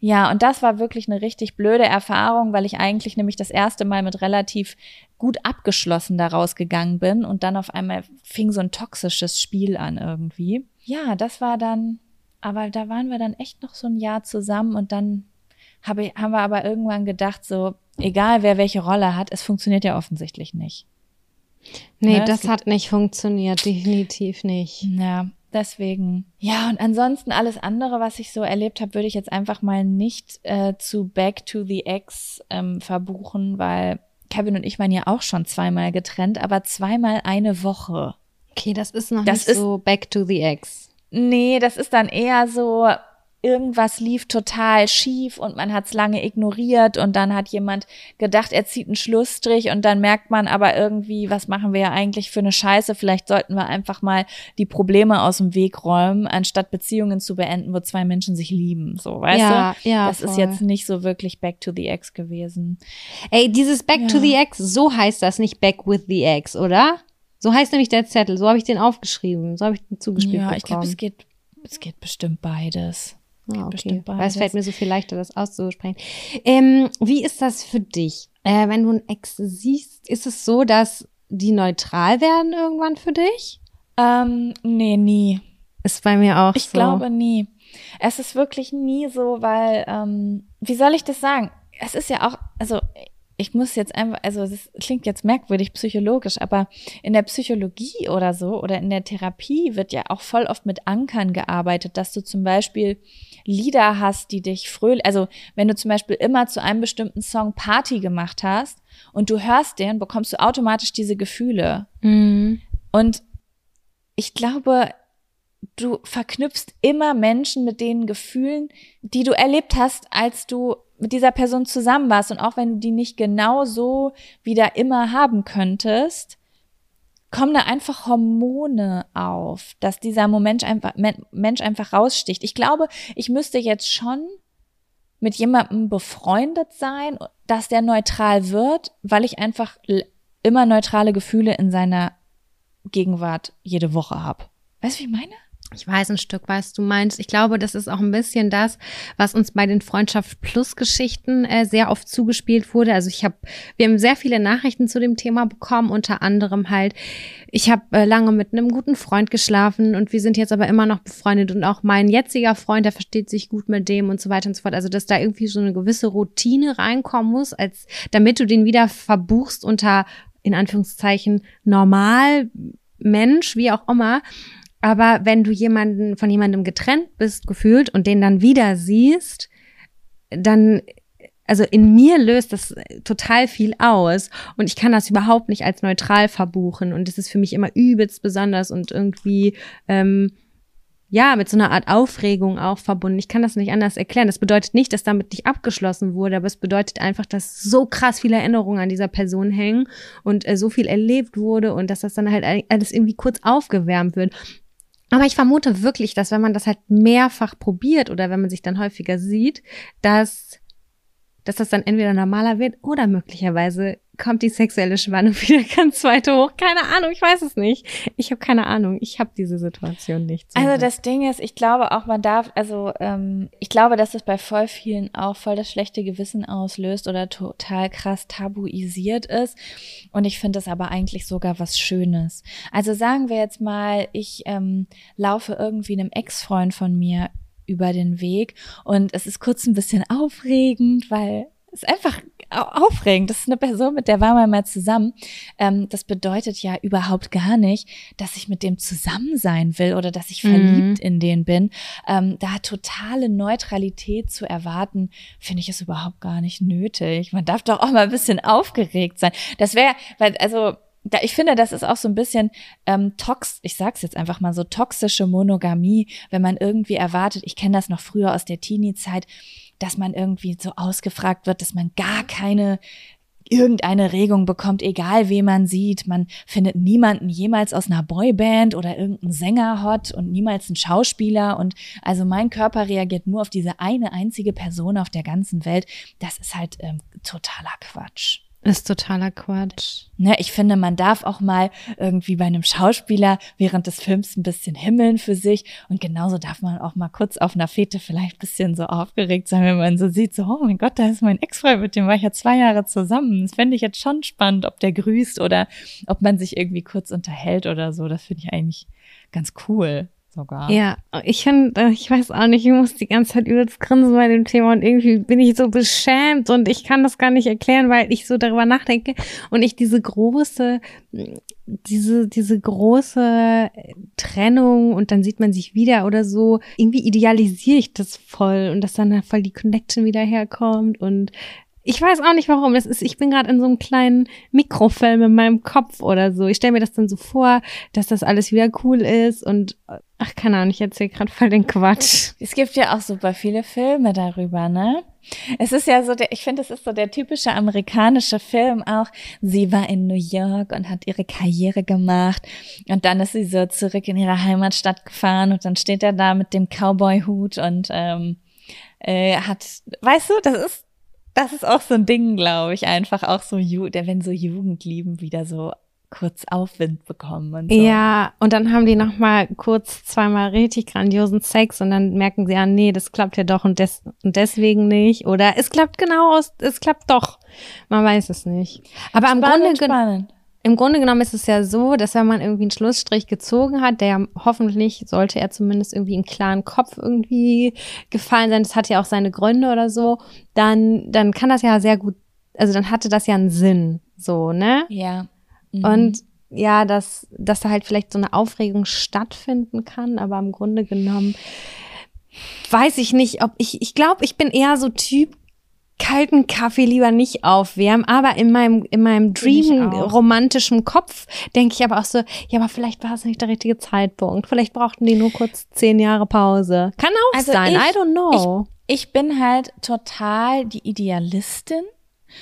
ja, und das war wirklich eine richtig blöde Erfahrung, weil ich eigentlich nämlich das erste Mal mit relativ gut abgeschlossen daraus gegangen bin und dann auf einmal fing so ein toxisches Spiel an irgendwie. Ja, das war dann, aber da waren wir dann echt noch so ein Jahr zusammen und dann habe, haben wir aber irgendwann gedacht, so, egal wer welche Rolle hat, es funktioniert ja offensichtlich nicht. Nee, ne? das hat nicht funktioniert, definitiv nicht. Ja, deswegen. Ja, und ansonsten alles andere, was ich so erlebt habe, würde ich jetzt einfach mal nicht äh, zu Back to the Ex ähm, verbuchen, weil Kevin und ich waren ja auch schon zweimal getrennt, aber zweimal eine Woche. Okay, das ist noch das nicht ist, so Back to the Ex. Nee, das ist dann eher so, irgendwas lief total schief und man hat es lange ignoriert und dann hat jemand gedacht, er zieht einen Schlussstrich und dann merkt man aber irgendwie, was machen wir ja eigentlich für eine Scheiße? Vielleicht sollten wir einfach mal die Probleme aus dem Weg räumen, anstatt Beziehungen zu beenden, wo zwei Menschen sich lieben. So, weißt ja, du? Ja, das voll. ist jetzt nicht so wirklich Back to the Ex gewesen. Ey, dieses Back ja. to the Ex, so heißt das nicht Back with the Ex, oder? So heißt nämlich der Zettel. So habe ich den aufgeschrieben. So habe ich den zugespielt ja, bekommen. ich glaube, es geht, es geht bestimmt beides. Ah, okay. Weil es fällt mir so viel leichter, das auszusprechen. Ähm, wie ist das für dich? Äh, wenn du ein Ex siehst, ist es so, dass die neutral werden irgendwann für dich? Ähm, nee, nie. Ist bei mir auch ich so. Ich glaube nie. Es ist wirklich nie so, weil, ähm, wie soll ich das sagen? Es ist ja auch, also ich muss jetzt einfach, also es klingt jetzt merkwürdig psychologisch, aber in der Psychologie oder so oder in der Therapie wird ja auch voll oft mit Ankern gearbeitet, dass du zum Beispiel Lieder hast, die dich fröhlich, also wenn du zum Beispiel immer zu einem bestimmten Song Party gemacht hast und du hörst den, bekommst du automatisch diese Gefühle. Mhm. Und ich glaube, du verknüpfst immer Menschen mit den Gefühlen, die du erlebt hast, als du mit dieser Person zusammen warst. Und auch wenn du die nicht genau so wieder immer haben könntest, kommen da einfach Hormone auf, dass dieser Moment einfach, Mensch einfach raussticht. Ich glaube, ich müsste jetzt schon mit jemandem befreundet sein, dass der neutral wird, weil ich einfach immer neutrale Gefühle in seiner Gegenwart jede Woche habe. Weißt du, wie ich meine? Ich weiß ein Stück, was du meinst. Ich glaube, das ist auch ein bisschen das, was uns bei den Freundschaft Plus Geschichten äh, sehr oft zugespielt wurde. Also ich habe, wir haben sehr viele Nachrichten zu dem Thema bekommen, unter anderem halt, ich habe äh, lange mit einem guten Freund geschlafen und wir sind jetzt aber immer noch befreundet und auch mein jetziger Freund, der versteht sich gut mit dem und so weiter und so fort. Also dass da irgendwie so eine gewisse Routine reinkommen muss, als damit du den wieder verbuchst unter in Anführungszeichen normal Mensch, wie auch immer aber wenn du jemanden von jemandem getrennt bist, gefühlt und den dann wieder siehst, dann also in mir löst das total viel aus und ich kann das überhaupt nicht als neutral verbuchen und es ist für mich immer übelst besonders und irgendwie ähm, ja mit so einer Art Aufregung auch verbunden. Ich kann das nicht anders erklären. Das bedeutet nicht, dass damit nicht abgeschlossen wurde, aber es bedeutet einfach, dass so krass viele Erinnerungen an dieser Person hängen und äh, so viel erlebt wurde und dass das dann halt alles irgendwie kurz aufgewärmt wird. Aber ich vermute wirklich, dass wenn man das halt mehrfach probiert oder wenn man sich dann häufiger sieht, dass, dass das dann entweder normaler wird oder möglicherweise kommt die sexuelle Spannung wieder ganz weit hoch. Keine Ahnung, ich weiß es nicht. Ich habe keine Ahnung. Ich habe diese Situation nicht. So also das Ding ist, ich glaube auch, man darf, also ähm, ich glaube, dass es bei voll vielen auch voll das schlechte Gewissen auslöst oder total krass tabuisiert ist. Und ich finde das aber eigentlich sogar was Schönes. Also sagen wir jetzt mal, ich ähm, laufe irgendwie einem Ex-Freund von mir über den Weg und es ist kurz ein bisschen aufregend, weil ist einfach aufregend. Das ist eine Person, mit der war man mal zusammen. Ähm, das bedeutet ja überhaupt gar nicht, dass ich mit dem zusammen sein will oder dass ich verliebt mhm. in den bin. Ähm, da totale Neutralität zu erwarten, finde ich es überhaupt gar nicht nötig. Man darf doch auch mal ein bisschen aufgeregt sein. Das wäre, weil, also, da, ich finde, das ist auch so ein bisschen ähm, tox, ich sag's jetzt einfach mal so, toxische Monogamie, wenn man irgendwie erwartet, ich kenne das noch früher aus der Teenie-Zeit, dass man irgendwie so ausgefragt wird, dass man gar keine irgendeine Regung bekommt, egal wen man sieht. Man findet niemanden jemals aus einer Boyband oder irgendeinen Sänger hot und niemals einen Schauspieler. Und also mein Körper reagiert nur auf diese eine einzige Person auf der ganzen Welt. Das ist halt ähm, totaler Quatsch. Ist totaler Quatsch. Ne, ich finde, man darf auch mal irgendwie bei einem Schauspieler während des Films ein bisschen himmeln für sich. Und genauso darf man auch mal kurz auf einer Fete vielleicht ein bisschen so aufgeregt sein, wenn man so sieht, so, oh mein Gott, da ist mein Ex-Freund, mit dem war ich ja zwei Jahre zusammen. Das fände ich jetzt schon spannend, ob der grüßt oder ob man sich irgendwie kurz unterhält oder so. Das finde ich eigentlich ganz cool sogar. Ja, ich finde, ich weiß auch nicht, ich muss die ganze Zeit übelst grinsen bei dem Thema und irgendwie bin ich so beschämt und ich kann das gar nicht erklären, weil ich so darüber nachdenke und ich diese große, diese, diese große Trennung und dann sieht man sich wieder oder so, irgendwie idealisiere ich das voll und dass dann voll die Connection wieder herkommt und ich weiß auch nicht warum. Das ist, ich bin gerade in so einem kleinen Mikrofilm in meinem Kopf oder so. Ich stelle mir das dann so vor, dass das alles wieder cool ist und ach, keine Ahnung, ich erzähle gerade voll den Quatsch. Es gibt ja auch super viele Filme darüber, ne? Es ist ja so, der, ich finde, es ist so der typische amerikanische Film auch. Sie war in New York und hat ihre Karriere gemacht und dann ist sie so zurück in ihre Heimatstadt gefahren und dann steht er da mit dem Cowboy-Hut und ähm, äh, hat, weißt du, das ist das ist auch so ein Ding, glaube ich, einfach auch so, wenn so Jugendlieben wieder so kurz Aufwind bekommen und so. Ja, und dann haben die noch mal kurz zweimal richtig grandiosen Sex und dann merken sie, ja, nee, das klappt ja doch und, des, und deswegen nicht. Oder es klappt genau aus, es klappt doch. Man weiß es nicht. Aber spannend, am Grunde spannend im Grunde genommen ist es ja so, dass wenn man irgendwie einen Schlussstrich gezogen hat, der hoffentlich sollte er zumindest irgendwie im klaren Kopf irgendwie gefallen sein, das hat ja auch seine Gründe oder so, dann, dann kann das ja sehr gut, also dann hatte das ja einen Sinn, so, ne? Ja. Mhm. Und ja, dass, dass da halt vielleicht so eine Aufregung stattfinden kann, aber im Grunde genommen weiß ich nicht, ob ich, ich glaube, ich bin eher so Typ, kalten Kaffee lieber nicht aufwärmen, aber in meinem in meinem Dream romantischen Kopf denke ich aber auch so, ja, aber vielleicht war es nicht der richtige Zeitpunkt. Vielleicht brauchten die nur kurz zehn Jahre Pause. Kann auch also sein, ich, I don't know. Ich, ich bin halt total die Idealistin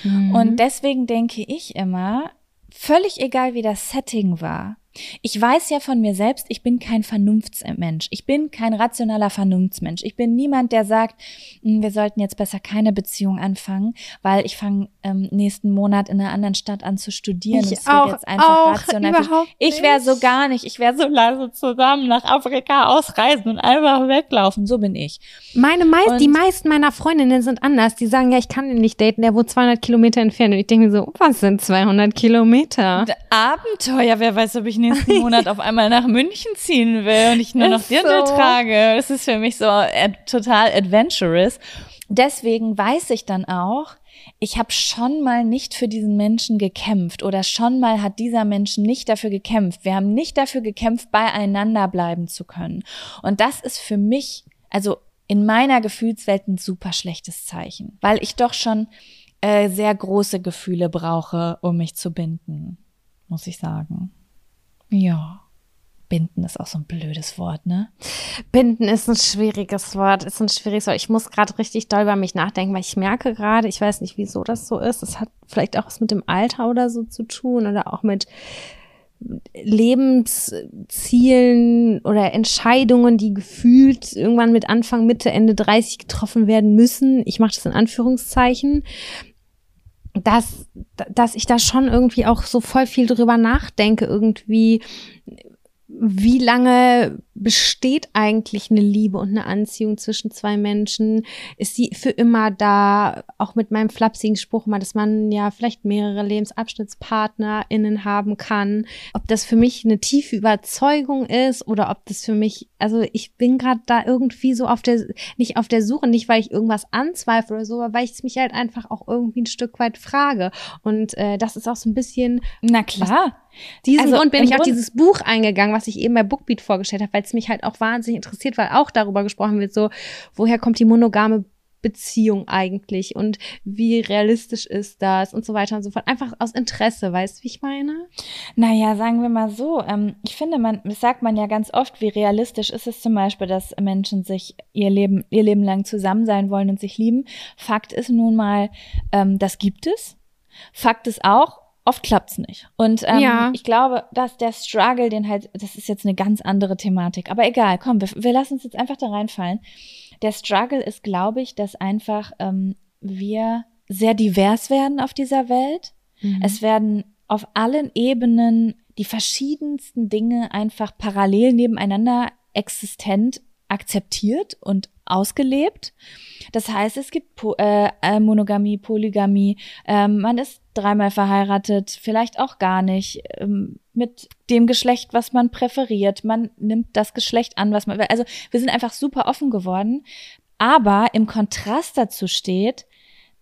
mhm. und deswegen denke ich immer, völlig egal wie das Setting war, ich weiß ja von mir selbst, ich bin kein Vernunftsmensch. Ich bin kein rationaler Vernunftsmensch. Ich bin niemand, der sagt, hm, wir sollten jetzt besser keine Beziehung anfangen, weil ich fange ähm, nächsten Monat in einer anderen Stadt an zu studieren. Ich auch, jetzt einfach auch rational. Ich wäre so gar nicht. Ich wäre so leise zusammen nach Afrika ausreisen und einfach weglaufen. So bin ich. Meine meist, die meisten meiner Freundinnen sind anders. Die sagen, ja, ich kann ihn nicht daten. Der wohnt 200 Kilometer entfernt. Und ich denke mir so, was sind 200 Kilometer? Abenteuer. Wer weiß, ob ich nächsten Monat auf einmal nach München ziehen will und ich nur noch Dirndl so. trage. Das ist für mich so äh, total adventurous. Deswegen weiß ich dann auch, ich habe schon mal nicht für diesen Menschen gekämpft oder schon mal hat dieser Mensch nicht dafür gekämpft. Wir haben nicht dafür gekämpft, beieinander bleiben zu können. Und das ist für mich, also in meiner Gefühlswelt ein super schlechtes Zeichen, weil ich doch schon äh, sehr große Gefühle brauche, um mich zu binden, muss ich sagen. Ja. Binden ist auch so ein blödes Wort, ne? Binden ist ein schwieriges Wort, ist ein schwieriges Wort. Ich muss gerade richtig doll über mich nachdenken, weil ich merke gerade, ich weiß nicht, wieso das so ist. Es hat vielleicht auch was mit dem Alter oder so zu tun oder auch mit Lebenszielen oder Entscheidungen, die gefühlt irgendwann mit Anfang, Mitte, Ende 30 getroffen werden müssen. Ich mache das in Anführungszeichen dass, dass ich da schon irgendwie auch so voll viel drüber nachdenke, irgendwie, wie lange besteht eigentlich eine Liebe und eine Anziehung zwischen zwei Menschen? Ist sie für immer da? Auch mit meinem flapsigen Spruch mal, dass man ja vielleicht mehrere LebensabschnittspartnerInnen haben kann. Ob das für mich eine tiefe Überzeugung ist oder ob das für mich, also ich bin gerade da irgendwie so auf der, nicht auf der Suche, nicht weil ich irgendwas anzweifle oder so, aber weil ich es mich halt einfach auch irgendwie ein Stück weit frage. Und äh, das ist auch so ein bisschen. Na klar. Diesen also, Grund bin ich auf dieses Buch eingegangen, was ich eben bei Bookbeat vorgestellt habe, weil es mich halt auch wahnsinnig interessiert, weil auch darüber gesprochen wird, so, woher kommt die monogame Beziehung eigentlich und wie realistisch ist das und so weiter und so fort. Einfach aus Interesse, weißt du, wie ich meine? Naja, sagen wir mal so. Ähm, ich finde, man, das sagt man ja ganz oft, wie realistisch ist es zum Beispiel, dass Menschen sich ihr Leben, ihr Leben lang zusammen sein wollen und sich lieben. Fakt ist nun mal, ähm, das gibt es. Fakt ist auch, oft klappt's nicht. Und ähm, ja. ich glaube, dass der Struggle, den halt, das ist jetzt eine ganz andere Thematik. Aber egal, komm, wir, wir lassen uns jetzt einfach da reinfallen. Der Struggle ist, glaube ich, dass einfach ähm, wir sehr divers werden auf dieser Welt. Mhm. Es werden auf allen Ebenen die verschiedensten Dinge einfach parallel nebeneinander existent akzeptiert und ausgelebt. Das heißt, es gibt po äh, äh, Monogamie, Polygamie, ähm, man ist dreimal verheiratet, vielleicht auch gar nicht, ähm, mit dem Geschlecht, was man präferiert. Man nimmt das Geschlecht an, was man will. Also wir sind einfach super offen geworden. Aber im Kontrast dazu steht,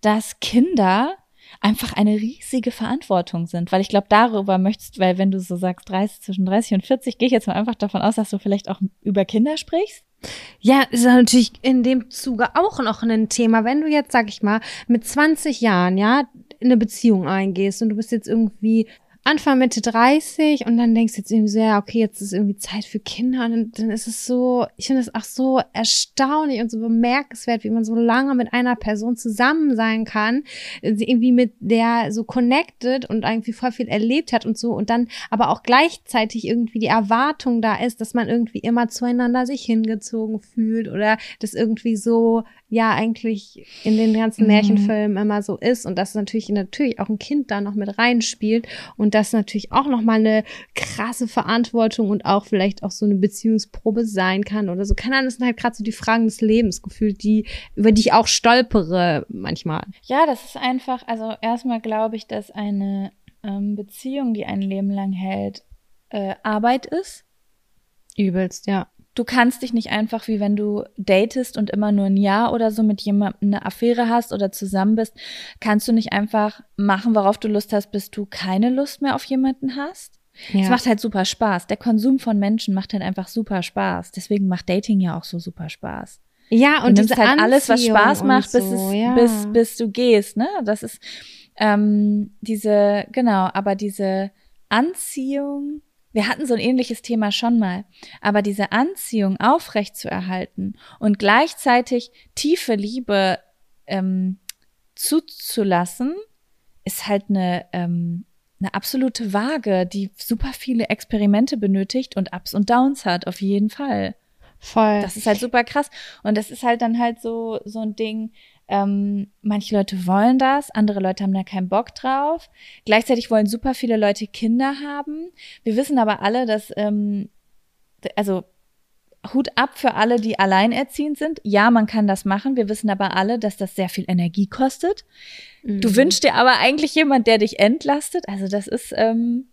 dass Kinder einfach eine riesige Verantwortung sind, weil ich glaube, darüber möchtest, weil wenn du so sagst, 30, zwischen 30 und 40, gehe ich jetzt mal einfach davon aus, dass du vielleicht auch über Kinder sprichst. Ja, ist natürlich in dem Zuge auch noch ein Thema. Wenn du jetzt, sag ich mal, mit 20 Jahren, ja, in eine Beziehung eingehst und du bist jetzt irgendwie Anfang Mitte 30 und dann denkst du jetzt irgendwie so, ja, okay, jetzt ist irgendwie Zeit für Kinder und dann, ist es so, ich finde es auch so erstaunlich und so bemerkenswert, wie man so lange mit einer Person zusammen sein kann, irgendwie mit der so connected und irgendwie voll viel erlebt hat und so und dann aber auch gleichzeitig irgendwie die Erwartung da ist, dass man irgendwie immer zueinander sich hingezogen fühlt oder das irgendwie so ja eigentlich in den ganzen mhm. Märchenfilmen immer so ist und dass natürlich natürlich auch ein Kind da noch mit reinspielt und das natürlich auch noch mal eine krasse Verantwortung und auch vielleicht auch so eine Beziehungsprobe sein kann oder so. Keine Ahnung, das sind halt gerade so die Fragen des Lebens gefühlt, die über die ich auch stolpere manchmal. Ja, das ist einfach, also erstmal glaube ich, dass eine ähm, Beziehung, die ein Leben lang hält, äh, Arbeit ist. Übelst, ja du kannst dich nicht einfach, wie wenn du datest und immer nur ein Jahr oder so mit jemandem eine Affäre hast oder zusammen bist, kannst du nicht einfach machen, worauf du Lust hast, bis du keine Lust mehr auf jemanden hast. Es ja. macht halt super Spaß. Der Konsum von Menschen macht halt einfach super Spaß. Deswegen macht Dating ja auch so super Spaß. Ja, und du nimmst halt alles, was Spaß macht, bis, so, es, ja. bis, bis du gehst, ne? Das ist ähm, diese, genau, aber diese Anziehung wir hatten so ein ähnliches Thema schon mal, aber diese Anziehung aufrecht zu erhalten und gleichzeitig tiefe Liebe ähm, zuzulassen, ist halt eine, ähm, eine absolute Waage, die super viele Experimente benötigt und Ups und Downs hat, auf jeden Fall. Voll. Das ist halt super krass. Und das ist halt dann halt so, so ein Ding, ähm, manche Leute wollen das, andere Leute haben da keinen Bock drauf. Gleichzeitig wollen super viele Leute Kinder haben. Wir wissen aber alle, dass, ähm, also Hut ab für alle, die alleinerziehend sind. Ja, man kann das machen. Wir wissen aber alle, dass das sehr viel Energie kostet. Mhm. Du wünschst dir aber eigentlich jemand, der dich entlastet. Also das ist, ähm,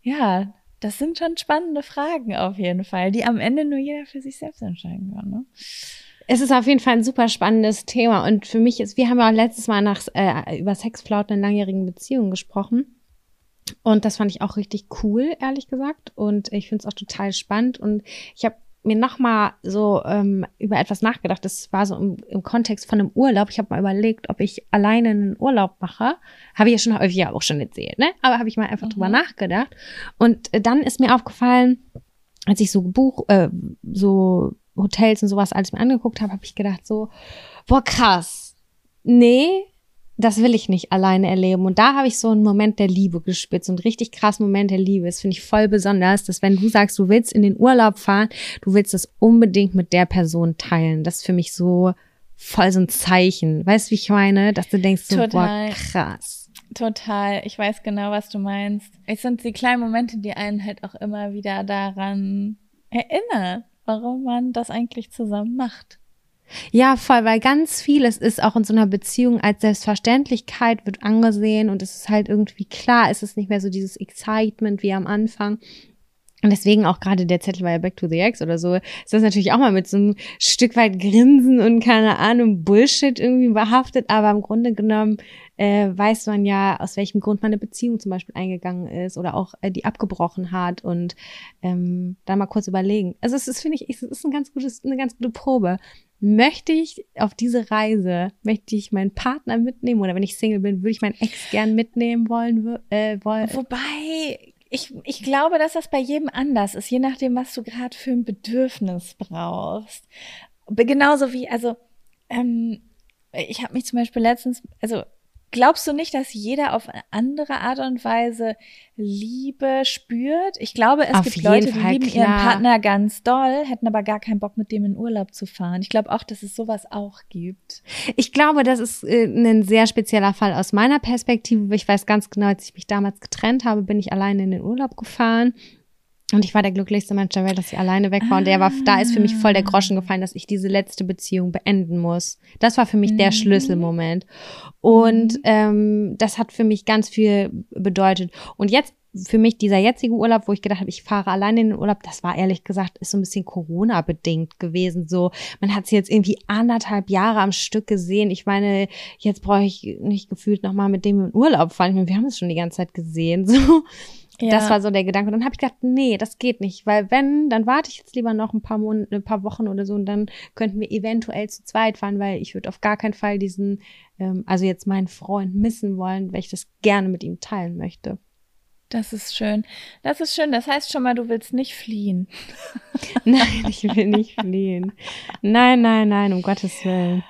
ja, das sind schon spannende Fragen auf jeden Fall, die am Ende nur jeder für sich selbst entscheiden kann. Ne? Es ist auf jeden Fall ein super spannendes Thema und für mich ist, wir haben ja auch letztes Mal nach, äh, über Sexflauten in langjährigen Beziehungen gesprochen. Und das fand ich auch richtig cool, ehrlich gesagt. Und ich finde es auch total spannend. Und ich habe mir nochmal so ähm, über etwas nachgedacht. Das war so im, im Kontext von einem Urlaub. Ich habe mal überlegt, ob ich alleine einen Urlaub mache. Habe ich ja schon häufig ja auch schon erzählt, ne? Aber habe ich mal einfach mhm. drüber nachgedacht. Und äh, dann ist mir aufgefallen, als ich so Buch, äh, so Hotels und sowas alles mir angeguckt habe, habe ich gedacht so, boah, krass. Nee, das will ich nicht alleine erleben. Und da habe ich so einen Moment der Liebe gespürt, so einen richtig krassen Moment der Liebe. Das finde ich voll besonders, dass wenn du sagst, du willst in den Urlaub fahren, du willst das unbedingt mit der Person teilen. Das ist für mich so voll so ein Zeichen. Weißt du, wie ich meine? Dass du denkst so, Total. boah, krass. Total. Ich weiß genau, was du meinst. Es sind die kleinen Momente, die einen halt auch immer wieder daran erinnert, warum man das eigentlich zusammen macht. Ja, voll, weil ganz vieles ist auch in so einer Beziehung als Selbstverständlichkeit wird angesehen und es ist halt irgendwie klar, es ist nicht mehr so dieses Excitement wie am Anfang. Und deswegen auch gerade der Zettel war ja Back to the Ex oder so, ist das natürlich auch mal mit so einem Stück weit Grinsen und keine Ahnung, Bullshit irgendwie behaftet, aber im Grunde genommen äh, weiß man ja, aus welchem Grund man eine Beziehung zum Beispiel eingegangen ist oder auch äh, die abgebrochen hat und ähm, da mal kurz überlegen. Also es ist, finde ich, es ist ein ganz gutes, eine ganz gute Probe. Möchte ich auf diese Reise, möchte ich meinen Partner mitnehmen oder wenn ich Single bin, würde ich meinen Ex gern mitnehmen wollen? Äh, wollen. Wobei, ich, ich glaube, dass das bei jedem anders ist, je nachdem, was du gerade für ein Bedürfnis brauchst. Genauso wie, also, ähm, ich habe mich zum Beispiel letztens, also Glaubst du nicht, dass jeder auf eine andere Art und Weise Liebe spürt? Ich glaube, es auf gibt Leute, die Fall, lieben klar. ihren Partner ganz doll, hätten aber gar keinen Bock, mit dem in Urlaub zu fahren. Ich glaube auch, dass es sowas auch gibt. Ich glaube, das ist äh, ein sehr spezieller Fall aus meiner Perspektive. Ich weiß ganz genau, als ich mich damals getrennt habe, bin ich alleine in den Urlaub gefahren und ich war der glücklichste Mensch der Welt, dass ich alleine weg war. Und der war, da ist für mich voll der Groschen gefallen, dass ich diese letzte Beziehung beenden muss. Das war für mich der mhm. Schlüsselmoment. Und mhm. ähm, das hat für mich ganz viel bedeutet. Und jetzt für mich dieser jetzige Urlaub, wo ich gedacht habe, ich fahre alleine in den Urlaub, das war ehrlich gesagt, ist so ein bisschen Corona-bedingt gewesen. So, man hat sie jetzt irgendwie anderthalb Jahre am Stück gesehen. Ich meine, jetzt brauche ich nicht gefühlt nochmal mit dem in Urlaub fahren. Ich meine, wir haben es schon die ganze Zeit gesehen. So. Ja. Das war so der Gedanke. Und dann habe ich gedacht, nee, das geht nicht, weil wenn, dann warte ich jetzt lieber noch ein paar Monate, ein paar Wochen oder so und dann könnten wir eventuell zu zweit fahren, weil ich würde auf gar keinen Fall diesen, ähm, also jetzt meinen Freund missen wollen, weil ich das gerne mit ihm teilen möchte. Das ist schön. Das ist schön. Das heißt schon mal, du willst nicht fliehen. nein, ich will nicht fliehen. Nein, nein, nein, um Gottes Willen.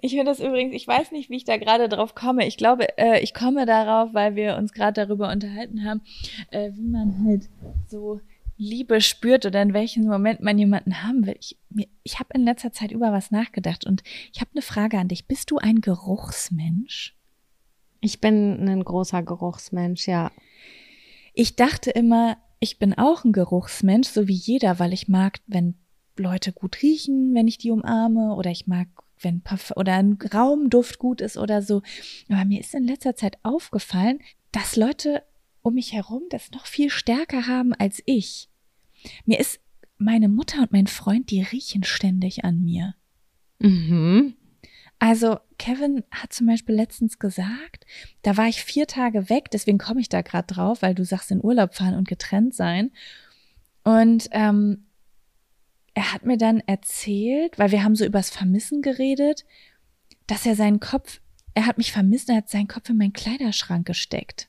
Ich finde das übrigens, ich weiß nicht, wie ich da gerade drauf komme. Ich glaube, äh, ich komme darauf, weil wir uns gerade darüber unterhalten haben, äh, wie man halt so Liebe spürt oder in welchem Moment man jemanden haben will. Ich, ich habe in letzter Zeit über was nachgedacht und ich habe eine Frage an dich. Bist du ein Geruchsmensch? Ich bin ein großer Geruchsmensch, ja. Ich dachte immer, ich bin auch ein Geruchsmensch, so wie jeder, weil ich mag, wenn Leute gut riechen, wenn ich die umarme, oder ich mag wenn Parfum oder ein Raumduft gut ist oder so. Aber mir ist in letzter Zeit aufgefallen, dass Leute um mich herum das noch viel stärker haben als ich. Mir ist meine Mutter und mein Freund, die riechen ständig an mir. Mhm. Also Kevin hat zum Beispiel letztens gesagt, da war ich vier Tage weg, deswegen komme ich da gerade drauf, weil du sagst in Urlaub fahren und getrennt sein. Und ähm, er hat mir dann erzählt, weil wir haben so übers Vermissen geredet, dass er seinen Kopf, er hat mich vermisst, er hat seinen Kopf in meinen Kleiderschrank gesteckt.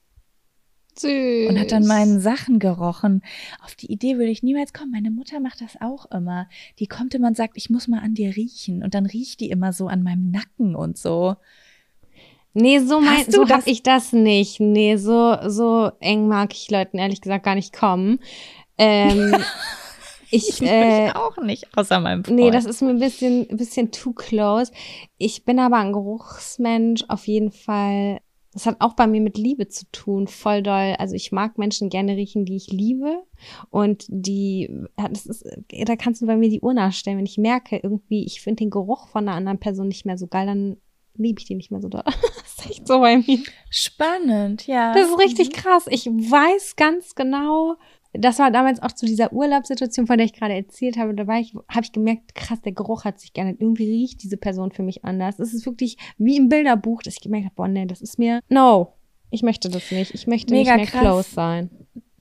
Süß. Und hat dann meinen Sachen gerochen. Auf die Idee würde ich niemals kommen. Meine Mutter macht das auch immer. Die kommt immer und sagt, ich muss mal an dir riechen. Und dann riecht die immer so an meinem Nacken und so. Nee, so mein, so hab ich das nicht. Nee, so, so eng mag ich Leuten ehrlich gesagt gar nicht kommen. Ähm, Ich, äh, auch nicht, außer meinem Freund. Nee, das ist mir ein bisschen, ein bisschen too close. Ich bin aber ein Geruchsmensch, auf jeden Fall. Das hat auch bei mir mit Liebe zu tun, voll doll. Also ich mag Menschen gerne riechen, die ich liebe. Und die, das ist, da kannst du bei mir die Uhr nachstellen. Wenn ich merke, irgendwie, ich finde den Geruch von einer anderen Person nicht mehr so geil, dann liebe ich die nicht mehr so doll. das ist echt so bei mir. Spannend, ja. Das ist richtig krass. Ich weiß ganz genau, das war damals auch zu dieser Urlaubssituation, von der ich gerade erzählt habe. Da war ich, habe ich gemerkt, krass, der Geruch hat sich geändert. Irgendwie riecht diese Person für mich anders. Es ist wirklich wie im Bilderbuch, dass ich gemerkt habe, boah, nee, das ist mir, no, ich möchte das nicht. Ich möchte Mega nicht mehr krass. close sein.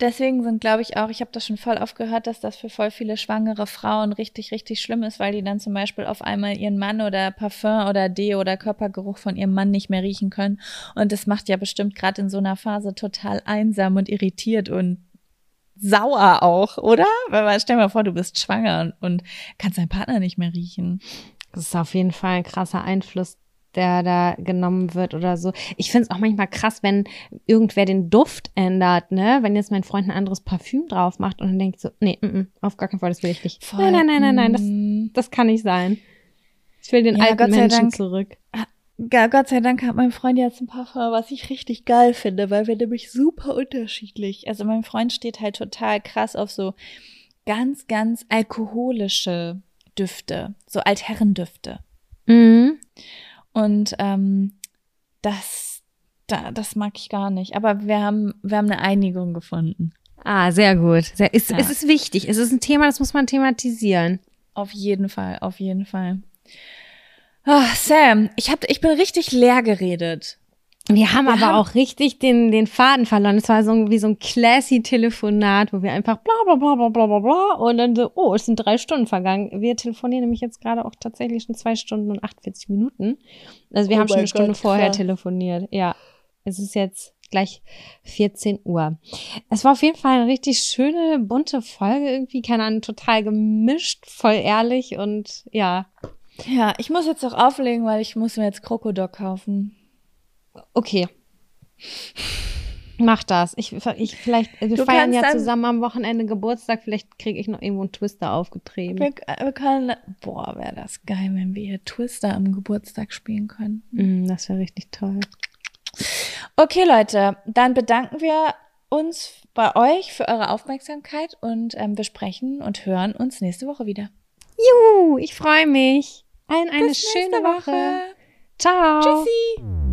Deswegen sind, glaube ich, auch, ich habe das schon voll oft gehört, dass das für voll viele schwangere Frauen richtig, richtig schlimm ist, weil die dann zum Beispiel auf einmal ihren Mann oder Parfum oder Deo oder Körpergeruch von ihrem Mann nicht mehr riechen können. Und das macht ja bestimmt gerade in so einer Phase total einsam und irritiert und sauer auch, oder? Weil man, stell dir mal vor, du bist schwanger und, kannst deinen Partner nicht mehr riechen. Das ist auf jeden Fall ein krasser Einfluss, der da genommen wird oder so. Ich finde es auch manchmal krass, wenn irgendwer den Duft ändert, ne? Wenn jetzt mein Freund ein anderes Parfüm drauf macht und dann denkt so, nee, m -m, auf gar keinen Fall, das will ich nicht. Voll. Nein, nein, nein, nein, nein, das, mm. das kann nicht sein. Ich will den ja, alten Menschen Dank, zurück. Gott sei Dank hat mein Freund jetzt ein Parfum, was ich richtig geil finde, weil wir nämlich super unterschiedlich. Also mein Freund steht halt total krass auf so ganz, ganz alkoholische Düfte, so Altherrendüfte. Mhm. Und ähm, das, da, das mag ich gar nicht. Aber wir haben, wir haben eine Einigung gefunden. Ah, sehr gut. Sehr, ist, Ja. Es ist wichtig. Es ist ein Thema, das muss man thematisieren. Auf jeden Fall, auf jeden Fall. Ah, Sam, ich hab, ich bin richtig leer geredet. Wir haben Wir aber haben- auch richtig den, den Faden verloren. Es war so wie so ein classy Telefonat, wo wir einfach bla bla bla bla bla bla bla und dann so, oh, es sind drei Stunden vergangen. Wir telefonieren nämlich jetzt gerade auch tatsächlich schon zwei Stunden und 48 Minuten. Also wir Oh haben schon eine Stunde Gott, vorher krass. telefoniert. Ja, es ist jetzt gleich 14 Uhr. Es war auf jeden Fall eine richtig schöne, bunte Folge irgendwie. Keine Ahnung, total gemischt, voll ehrlich und ja, Ja, ich muss jetzt auch auflegen, weil ich muss mir jetzt Krokodok kaufen. Okay. Mach das. Ich, ich vielleicht, wir Du feiern ja zusammen am Wochenende Geburtstag. Vielleicht kriege ich noch irgendwo einen Twister aufgetrieben. Wir, wir können, boah, wäre das geil, wenn wir hier Twister am Geburtstag spielen können. Mm, das wäre richtig toll. Okay, Leute, dann bedanken wir uns bei euch für eure Aufmerksamkeit und ähm, wir sprechen und hören uns nächste Woche wieder. Juhu, ich freue mich. Allen eine schöne nächste Woche. Ciao. Tschüssi!